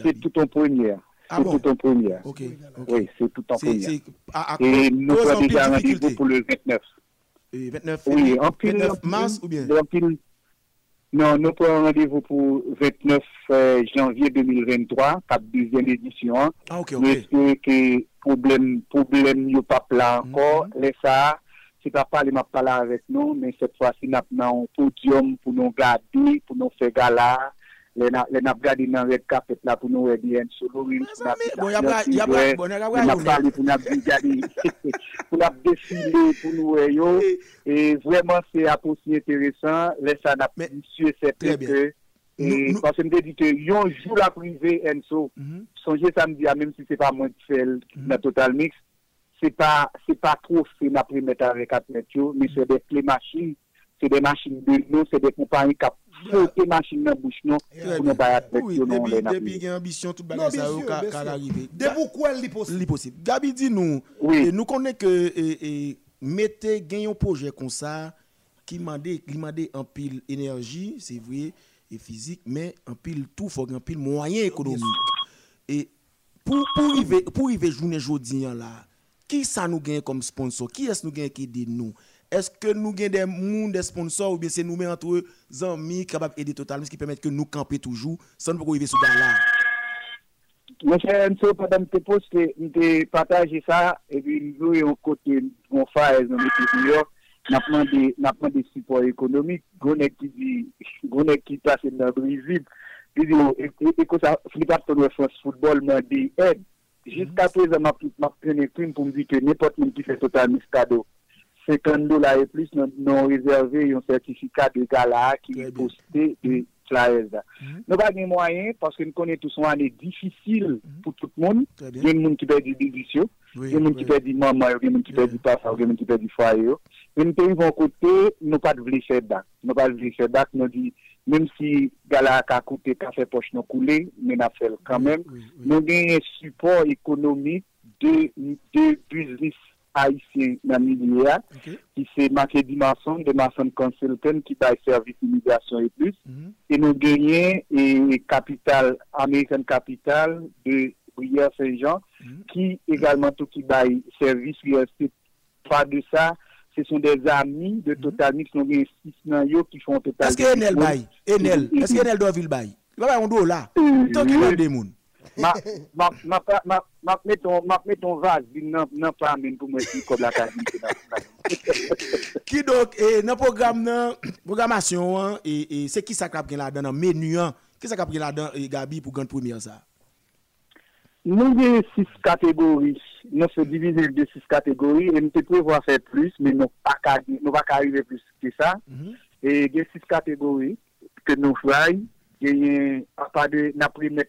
Se tout an premiè. Ah c'est bon? tout en première. Okay, okay. Oui, c'est tout en première. À, à, et nous avons déjà rendez-vous pour le 29. Et 29, oui, en pile, 29 mars ou bien En pile, Non, nou pou an randevou pou 29 euh, janvye 2023, kap 2e edisyon. Ah, ok, ok. Nou espere ke problem yo pa pla anko, mhm. lesa, se pa pali ma pala avek nou, men se fwa si nap nan podium pou nou gade, pou nou fe gala, Le nap gadi nan red kapet la pou nou e diyen solorin pou nap gadi, pou nap pali, pou nap gadi, pou nap defile pou nou e yo. E vwèman se aposi enteresan, lè sa nap misye sepe ke. E panse mde di ke yon jou la prive en so. Sonje samdi a menm ah, si se pa mwen tifel na Total Mix, se pa tro se nap remet a rekat met yo, mi se de ple machin. C'est des machines de nous, c'est des compagnies qui Fote machin nan bouch nou Pou nou bayat pek yo nou lè nan Depi gen ambisyon tout bagay sa yo Kan arive Depou kwen li posib Gabi di nou Nou konen ke Mete gen yon proje kon sa Ki mande An pil enerji Se vwe E fizik Men an pil tou Fok an pil mwayen ekonomik Pou rive jounen jodi yan la Ki sa nou gen kom sponsor Ki es nou gen ki de nou Est-ce que nous? Eske nou gen den moun de sponsor ou bien se nou men antre zanmi kabab edi totalman se ki pemet ke nou kampe toujou san pou kou yve sou dan la? Mwen chè mse ou padam te pos te pataje sa e bi nou yon kote yon faez nan mwen te diyo napman de support ekonomik gounen ki di gounen ki tase nan brizib pi di yo eko sa flipap ton wè fons foutbol nan di ed jiska prez an map prene krim pou mdi ke nepot moun ki fè totalman skado 50 dola e plis nan, nan rezerve yon sertifikat de gala ki yon poste de Clarez da. Mm -hmm. Nou pa gen mwayen, paske nou konen tout son ane difisil mm -hmm. pou tout moun, gen moun ki pe di divisyon, oui, gen moun oui. ki pe di maman yo, gen moun ki pe di papa yo, gen moun ki pe di fwaye yo, gen moun pe yon kote, nou pa dvle chedak. Nou pa dvle chedak, nou di, menm si gala ka kote kafe poche nou koule, men a fel kanmen, oui, nou gen yon support ekonomik de, de business haïtien dans le milieu, okay. qui c'est marqué Dimasson, Dimasson Consultant, qui bail service immigration et plus. Mm -hmm. Et nous gagnons et capital, American Capital de Brière Saint-Jean, mm -hmm. qui également tout qui bail service, USP, pas de ça. Ce sont des amis de mhm. Total Mix, nous gagnons 6 nan yo qui font Total Est-ce que Enel bail? Enel, est-ce que Enel doit ville bail? Il va bail on doit là. Euh, Tant qu'il y a euh. des mounes. Map meton vaz bin nan pamin pou mwen si kob la kajnite nan. Ki dok, e, nan program nan, programasyon an, e, e, se ki sa kap gen la dan nan menu an, ki sa kap gen la dan Gabi pou gan premier sa? Nou gen 6 kategori, nou se divize de 6 kategori, e mte pou vwa fè plus, men nou pa ka arrive plus ki sa. Mhm. E gen 6 kategori, ke nou fway, gen apade na primet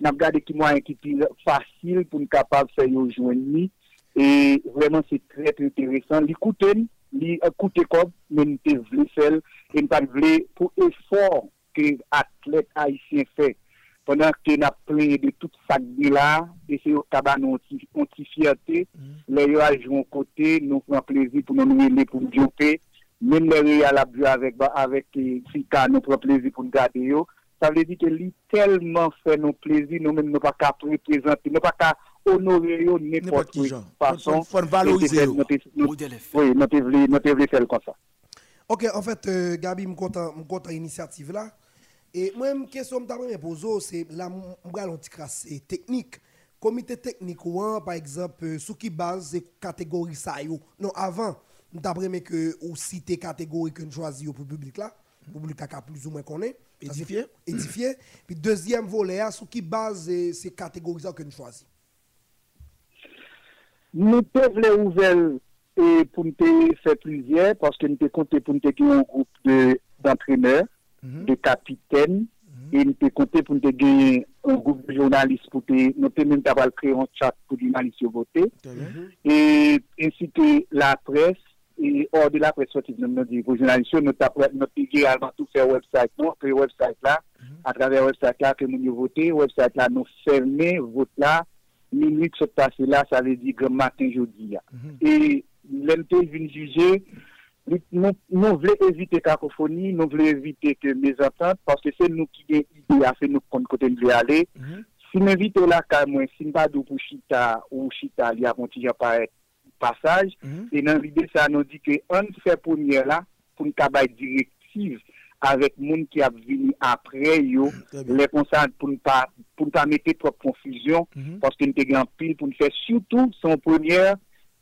nap gade ki mwa enkipil fasil pou nou kapab fè yo jwen ni, e vreman se tre tre interesan, li kouten, li uh, koute kob, men te vle sel, en pan vle pou efor ke atlet haisyen fè, Pendan ke na plenye de tout sak di la, e se yo kaba nou ontifiyate, mm. le yo aljou an kote, nou fran plezi pou nou nou ele pou mdiope, men le yo alabjou avek ba, avek eh, e, fika nou fran plezi pou mdade yo, sa vle di ke li telman fè nou plezi, nou men nou pa ka prezenti, nou pa ka onore yo nepot ki fason. Fon valorize yo. Nou te vle fèl kon sa. Ok, en fèt, fait, euh, Gabi, m kontan inisiativ la. E mwen m kesyon m tabre m bozo, se la m bral antikras teknik. Komite teknik ou an, par exemple, euh, sou ki baz kategori sa yo. Non, avan, m tabre m ke ou site kategori ke nou chwazi yo pou publik la. public a plus ou moins connaît. Édifié. Édifié. Puis deuxième volet, sur qui base euh, ces catégories que nous choisissons Nous devons ouvrir et pour nous faire plusieurs, parce que nous te compter pour nous gagner un groupe d'entraîneurs, de, de capitaines, mhm. et nous devons compter pour nous gagner un groupe de journalistes, pour nous devons même créer un chat pour les journalistes voter, et ainsi que la presse et hors de la presse sortie de notre pour journalistes nous avons également tout faire website non créer website là à travers website là que nous voter website là nous fermer vote là minutes se passer là ça veut dire grand matin jeudi là. et l'MT vient juger nous nous nous voulons éviter cacophonie nous voulons éviter que mésentente parce que c'est nous qui avons idée à faire nous compte côté nous voulons aller. Si m'invite là quand moi si pas pour chita ou chita il y a un petit passage et dans l'idée ça nous dit que on fait première là pour une directive avec monde qui a venu après yo bien. les conseils pour ne pas pour ne pas mettre trop de confusion parce que nous grand pile pour nous faire surtout son première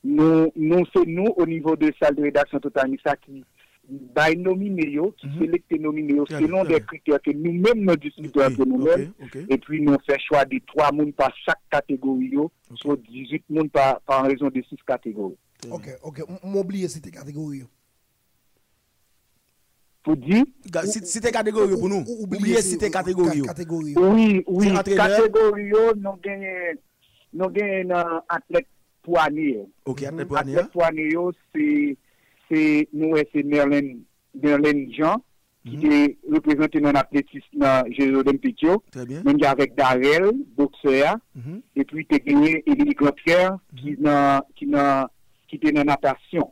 nous nous c'est nous au niveau de salle de rédaction total ça qui bay nomine yo, ki mm -hmm. selekte nomine yo, yeah, selon yeah. de kriter ke nou men nou disnite apre nou men, e pi nou fè chwa de 3 moun pa chak kategori yo, okay. so 18 moun pa an rezon de 6 kategori. Ok, ok, m'obliye si te kategori yo. Pou di? Si te kategori yo pou nou, oubliye si te kategori yo. Oui, oui, kategori yo nou genye, nou genye atlet poanye. Ok, atlet poanye. Atlet poanye yo, se... nou wè se Merlin Jean, ki te reprezenti nan atletis nan Jeux Olympiques yo, men ki avèk Darrel, bokseur, epi te genye Elie Gauthier, ki te nan natasyon.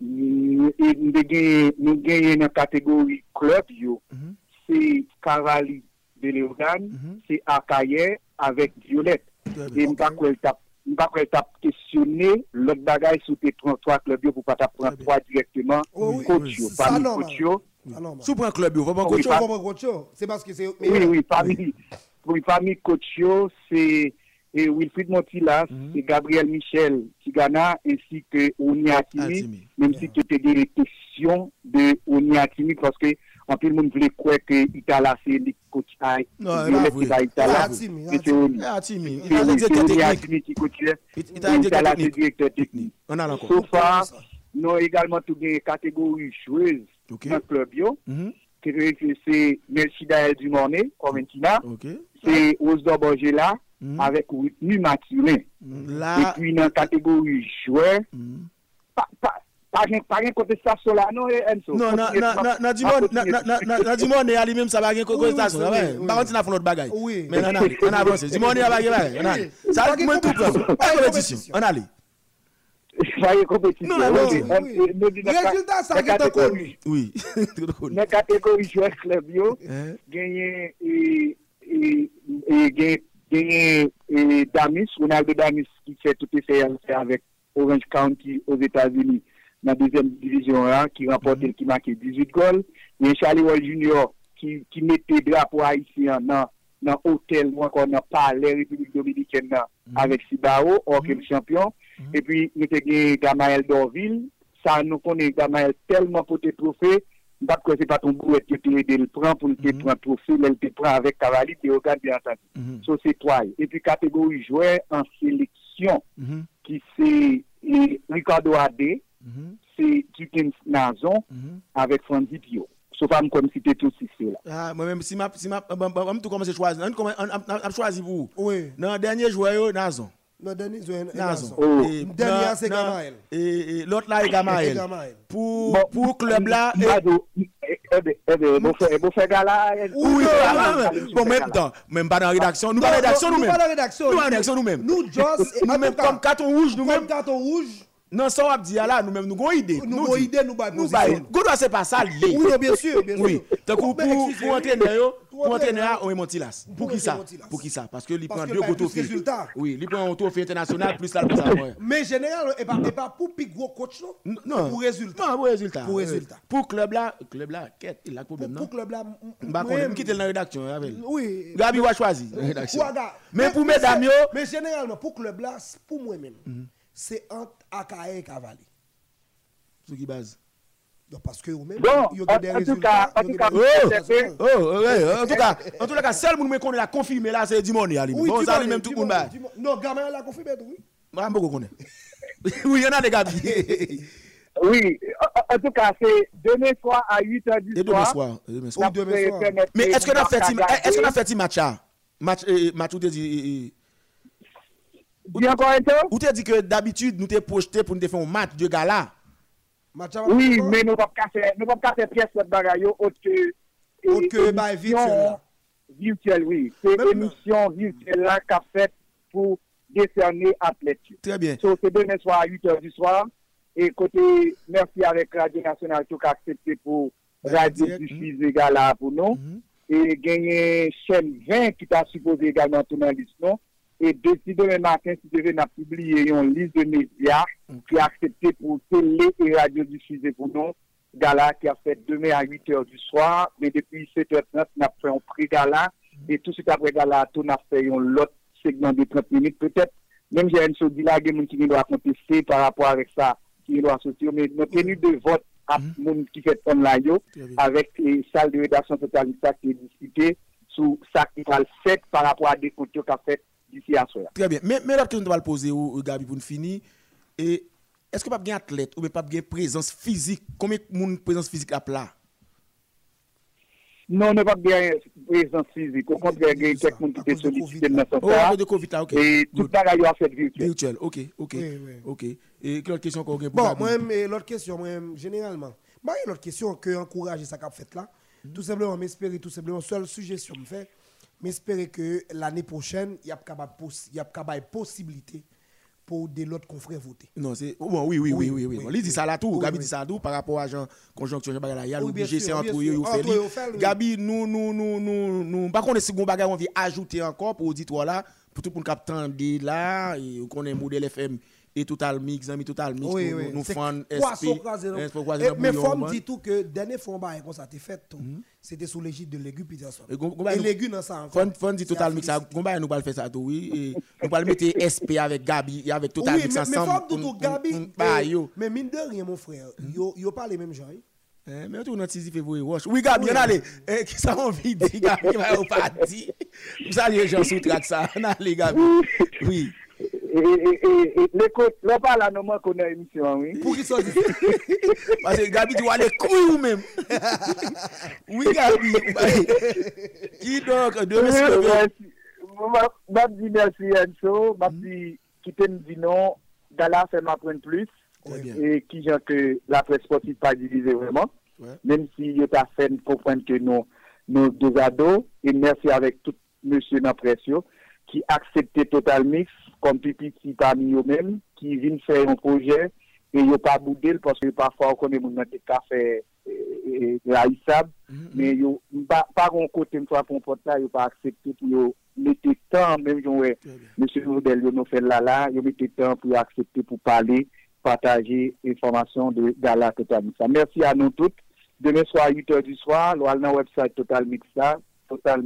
Nou genye nan kategori klub yo, se Cavalli de Léogane, se Akaye, avèk Violette. E mta kwen tap nous pas questionné l'autre bagaille sur tes 33 clubs pour pas prendre Très bien. trois directement Oui, oui, coach parmi coach Ah. Sous prend club, va coach. Coach, on va coach, yo. C'est parce que c'est. oui oui parmi oui, parmi coach c'est Wilfried Montilla, Mhm. c'est Gabriel Michel Tigana ainsi que Oni Atimi, Atimi. même si tu étais des questions de Oni Atimi parce que anpil moun vle kwe ke Itala se li kotay, yon lè ki ba Itala, se teoni. Se teoni atimi ki kotye, Itala se direktor teknik. So far, nou egalman tou gen kategori chouez nan klub yo, se Melchida El Dumorne, Coventina, se Osdor Borgela, avèk Whitney Matiré. E pwi nan kategori chouez, pa, pa, pas rien contestation là non Enzo. Non, non, non, non, non, dis-moi, non, non, non, non, on est allé même, ça va oui, contestation. Par contre, on a fait notre bagaille. Oui. Mais non, non, on a avancé. Dis-moi, on est allé, on a allé. Ça de moi, tout prendre. Pas de compétition. On a allé. Pas rien compétition. Non, non, Oui, oui, on- oui. nous dit dans la- Résultat, ça Oui. Dans la catégorie joueur club yo, gagné et et et gagné gagné et Damis, Ronaldo Damis qui fait toutes ses séances avec Orange County aux États-Unis nan dezem divizyon an, ki rempote, ki mhm. make 18 gol. Yon Charlie Wall Junior, ki, ki mette drapo Haitien nan, nan hotel ou ankon nan pale Republik Dominiken nan, mm -hmm. avek Sibao, orkem mhm. mm -hmm. champion. Mm -hmm. E pi, nou te gen Gamael Dorville, sa nou konen Gamael telman pote trofè, mbap kwa se paton bou et yo te edel pran pou nou te pran trofè, lèl te pran avek Kavali, te okan bien san. So se toal. E pi kategori jouè an seleksyon, ki se Ricardo Adé, se Jukens Nazon, avèk Franzi Pio. So pa m kon site tout si se la. Ah, men, si map, si komanse chwazi, an ap chwazi pou? Oui. Nan denye jouè yo, Nazon. Non, Denis Zouen. Nazon. Oh. E, Dernier, c'est Gamael. E, e, e Gamael. Et Gamael. Pou, Bon, pou klub la, e, Mado, ebe, ebe, bo fè, bo fè gala. Oui, ah, ah, ah, bon, même temps, même pas dans la rédaction, nous pas dans la rédaction nous nous-mêmes. pas dans la rédaction. Nous pas dans la rédaction nous-mêmes. Nous, Joss, Nous-mêmes, tout comme carton rouge, Comme nous-mêmes, carton rouge, non, ça, on va dire là, nous-mêmes, nous avons une idée. nous avons dit- idée, nous avons Nous, position. bah, Goudou, c'est pas ça, lié. Oui, bien sûr, bien sûr. Oui, Oh, pour, pour entraîner, Pour pour entraîner, entraîner, on est Montilas. Pour Pour qui ça? Pour qui ça? Parce que il prend deux gros plus trophées. résultat. Oui, il prend un trophée international, plus ça, plus ça. Mais général, et pas, et pas pour plus gros coach, non? Non. Pour résultat. Non, pour résultat. Pour résultat. Pour club là, club là, quête, il a Pour, problème, pour non club là. Bah, on quitte la rédaction, avec. Oui. Gabi va choisir la rédaction. Ouaga. Mais pour mesdames, Mais généralement, pour club là, pour moi-même, c'est entre Akaye et Cavali. sur qui base Donc, parce que vous-même, Bon, il y en- a des en tout résultats. en tout cas, en tout cas, en tout cas, seul monde qu'on a confirmé là, c'est Dimoni Bon, ça lui-même tout le monde. Non, Gamin l'a confirmé, oui. Connaît. Oui, il y en a des Gabi. Oui, en, tout cas, c'est demain soir à 8h du Et demain soir. demain soir. Mais est-ce qu'on a fait match là Match match Dis encore un dit que d'habitude nous t'es projeté pour nous te faire un match de gala? Oui, mais nous ne pouvons pas faire pièce de bagaille autre que Autre que émission bah, virtuel, là. virtuelle, oui. C'est émission virtuelle là qu'a fait pour décerner athlètes. Très bien. So, c'est demain soir à 8h du soir. Et côté, merci avec Radio Nationale tout a accepté pour Radio direct, diffuser gala pour nous. Mhm. Et gagner chaîne 20 qui t'a supposé également tourner en liste, non? e deside le matin si te ven a publie yon lis de media ki aksepte pou tele e radio diffuse pou nou gala ki a fet demen a 8h du soir me depi 7h30 na pre yon pre gala. E tout se kapre gala tou na fe yon lot segment de 30 minute petep menm jè yon sou di la gen moun ki ni do a konteste par rapport avek mm-hmm. sa ki ni do a soti men nou tenu de vot ap moun ki fet kon la yo avek sal de redaksyon totalista ki e disite sou sa ki pral set par rapport a de konti yo ka fet d'ici à ce Très bien. Mais mais l'autre question que je vais le poser au Gabi pour nous finir et est-ce que pas bien athlète ou pas bien présence physique? Combien de monde présence physique à plat? Non, ne pas bien présence physique. Au contraire, il y a ça, quelqu'un qui dans Oh, de Covid OK. Et tout ça, il a fait virtuel. Virtuel. OK, OK. Oui, oui. OK. Et quelle autre question qu'on a Bon, et l'autre question, moi-même, généralement, moi, il y a question que encourager ça qu'a fait là. Tout simplement, m'espérer, tout simplement, seule suggestion me fait, m'espérer que l'année prochaine, il y a capable poss- il y a capable possibilité pour des l'autres confrères voter. Non, c'est oh, bon, oui, oui, oui, Oui, oui, il dit ça là tout, Gabi dit ça tout par rapport à Jean conjonction Jean Bagala, il y a sûr, c'est entre eux. Gabi nous nous nous nous nous par contre si gon bagay on veut ajouter encore pour auditoire là pour tout pour cap tendre là et on connaît modèle FM et total mix ami total mix Oui, nous oui. nous C'est fan poisson SP dans Mais bouillon, faut me man. dire tout que dernier fois bah, comme ça t'es fait tout. C'était sous l'égide de Légu Peterson. Et gon- gon Et bagay nous- Légu dans ça dit total mix ça bagay nous pas le faire ça tout oui et nous pas le mettre SP avec Gabi et avec total mix mais, mais ensemble. faut me dire tout, Gabi, Bah eh, yo. mais mine de rien, mon frère, yo, yo pas les mêmes gens. hein. Eh, Mais tout dans 6 février, wash. Oui, Gabi, on allez. Eh, qui ça envie de dire, Gabi, va au parti. Vous allez, les gens sous track ça. On allez, Gabi. Oui. E, e, e, Lè pa la nouman konen emisyon, oui. Pou ki so di? Pase Gabi di wale kouy ou men. Oui, Gabi. Ki donk, de mè sè. Mab di mersi Enso, mab di kite m di non, dala fè m apren plus, ki jan ke la pres sportif pa divize vreman, menm si yo ta fèm komprenke nou nou devado, e mersi avèk tout mè sè nan presyo, qui acceptait Total Mix comme pipi qui parmi eux-mêmes, qui viennent faire un projet et ils pas boudé parce que parfois on connaît mon des café haïssable mais yo pas pas un côté une fois porte là yo pas accepté pour mettre temps même bien. monsieur Rodel yo nous fait là là mettre temps pour accepter pour parler partager information de Gala Total Mix. Merci à nous toutes. Demain soir à 8h du soir nous allons website Total Mix là Total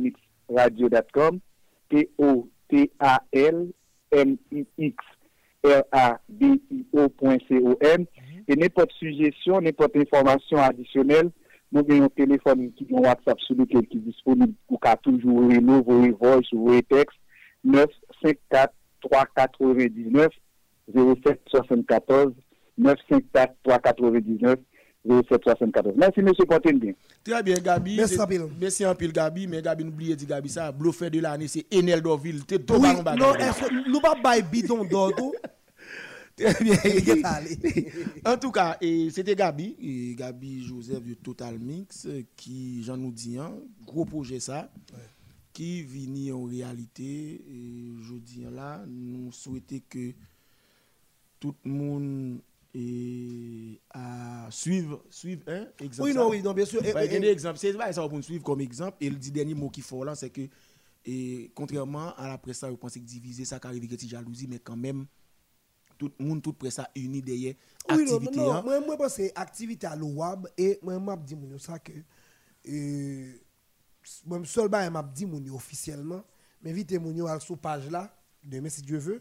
Mix radio.com, T-O-T-A-L-M-I-X-R-A-D-I-O.com, et n'importe suggestion, n'importe information additionnelle, nous avons un téléphone qui est WhatsApp sur lequel qui est disponible pour qu'à toujours nous vos ou vos textes, 954 399 0774 954 399 0774. Merci, M. Pontenbien. Très bien, Gabi. Merci en pile. Merci en pile, Gabi. Mais Gabi, n'oubliez pas, Gabi, ça, bluffé de l'année, c'est Enel Dorville. T'es tout Oui, ballon non, est-ce que nous pas bail bidon d'ordre Très bien. En tout cas, c'était Gabi, et Gabi Joseph de Total Mix, qui, j'en nous dis, hein, gros projet ça, qui vini en réalité, et je dis là, nous souhaitons que tout le monde et à suivre, suivre, hein, exemple. Oui, non, oui, non, bien sûr. Et- Ouais, et- des exemples. C'est pas ça pour nous suivre comme exemple. Et le dernier mot qui faut là, c'est que, et contrairement à la presse, vous pensez que diviser, ça arrive c'est jalousie, mais quand même, tout le monde, toute presse, ça uni derrière Oui, non, hein. moi, moi, pense que c'est activité à l'OWAB et moi, mon yo ça que euh, moi, seul ba m'a dit mon officiellement, mais invite mon sur page là, demain si Dieu veut,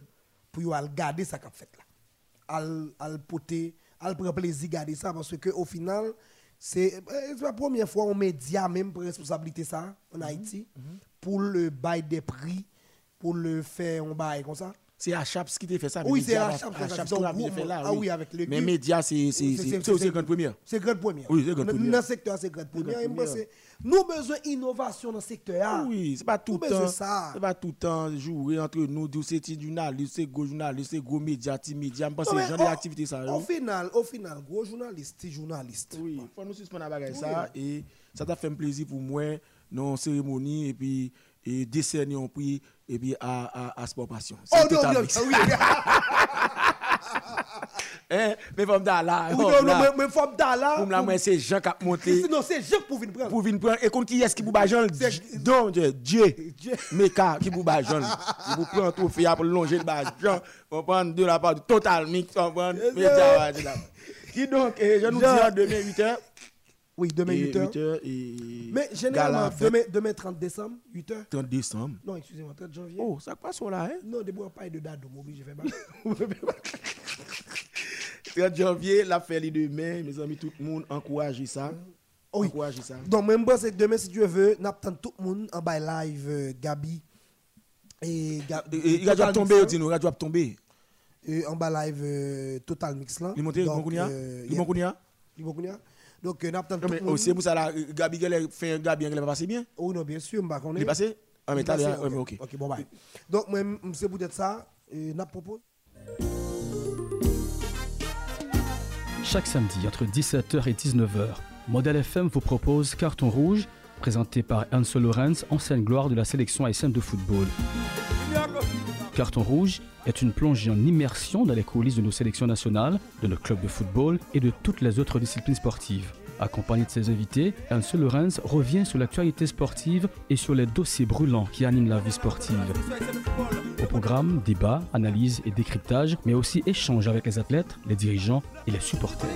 pour yo al garder ça qu'a fait là. Al, al poter, al prendre plaisir garder ça parce que au final, c'est euh, la première fois on média même pour responsabilité ça en Haïti pour le bail des prix, pour le faire on bail comme ça. C'est Achaps qui t'a fait ça. Oui, c'est Achaps qui a fait l'a là. Ah oui, avec le Mais groupe. média, c'est aussi grande première. C'est grande première. Oui, c'est grande première. Dans le secteur, c'est grande première. Nous avons besoin d'innovation dans le secteur. Ah Oui, c'est pas tout le temps. C'est pas tout le temps jouer entre nous, c'est journaliste, c'est gros journaliste, c'est gros média, petit média. Je pense que c'est genre au- d'activité ça. Au final, au final, gros journaliste, petit journaliste. Oui, faut nous suspendre la bagaille ça et ça t'a fait un plaisir pour moi dans cérémonie et puis et décerner un prix et puis à à, à Sport Passion. Oh C'est non, non, oui. Hein, mais faut me dire là. Oui, non, non, mais mais faut me dire là. Pour moi c'est Jean qui a monté Sinon, c'est Jean pour venir prendre. pour venir prendre et contre qui est-ce qui vous bat Jean? Donc Dieu. Meka qui vous bat Jean? Qui vous prend un trophée pour longer le bas Jean on prend de la part du total mix on prend là. qui donc eh, je nous dis à demain 8h Oui, demain 8h. 8h et Mais généralement, demain, demain 30 décembre, 8h. 30 décembre Non, excusez-moi, 30 janvier. oh ça passe là hein Non, de bois pas de date, donc de faire mal. 30 janvier la fête demain mes amis tout le monde encouragez ça Oui. encouragez ça Donc, même moi, c'est demain, si Dieu veut, nous attendons tout le monde en bas live, euh, Gabi. Et, il va tomber Mix, dis nous il va tomber en bas live euh, Total Mix là. il monte il euh, il kounya il kounya. Donc, euh, nous tout mais oh, c'est pour ça là Gabi elle fait un Gabi elle va passer bien Oui, non, bien sûr, je il est passé ah mais t'as ok Ok, bon, bye. Donc, moi, c'est peut-être ça. Euh, n'a propos. Chaque samedi entre 17h et 19h, Model FM vous propose Carton Rouge, présenté par Hans Lorenz, ancienne gloire de la sélection haïtienne de football. Carton Rouge est une plongée en immersion dans les coulisses de nos sélections nationales, de nos clubs de football et de toutes les autres disciplines sportives. Accompagné de ses invités, Hans Lorenz revient sur l'actualité sportive et sur les dossiers brûlants qui animent la vie sportive. Au programme, débats, analyses et décryptage, mais aussi échanges avec les athlètes, les dirigeants et les supporters.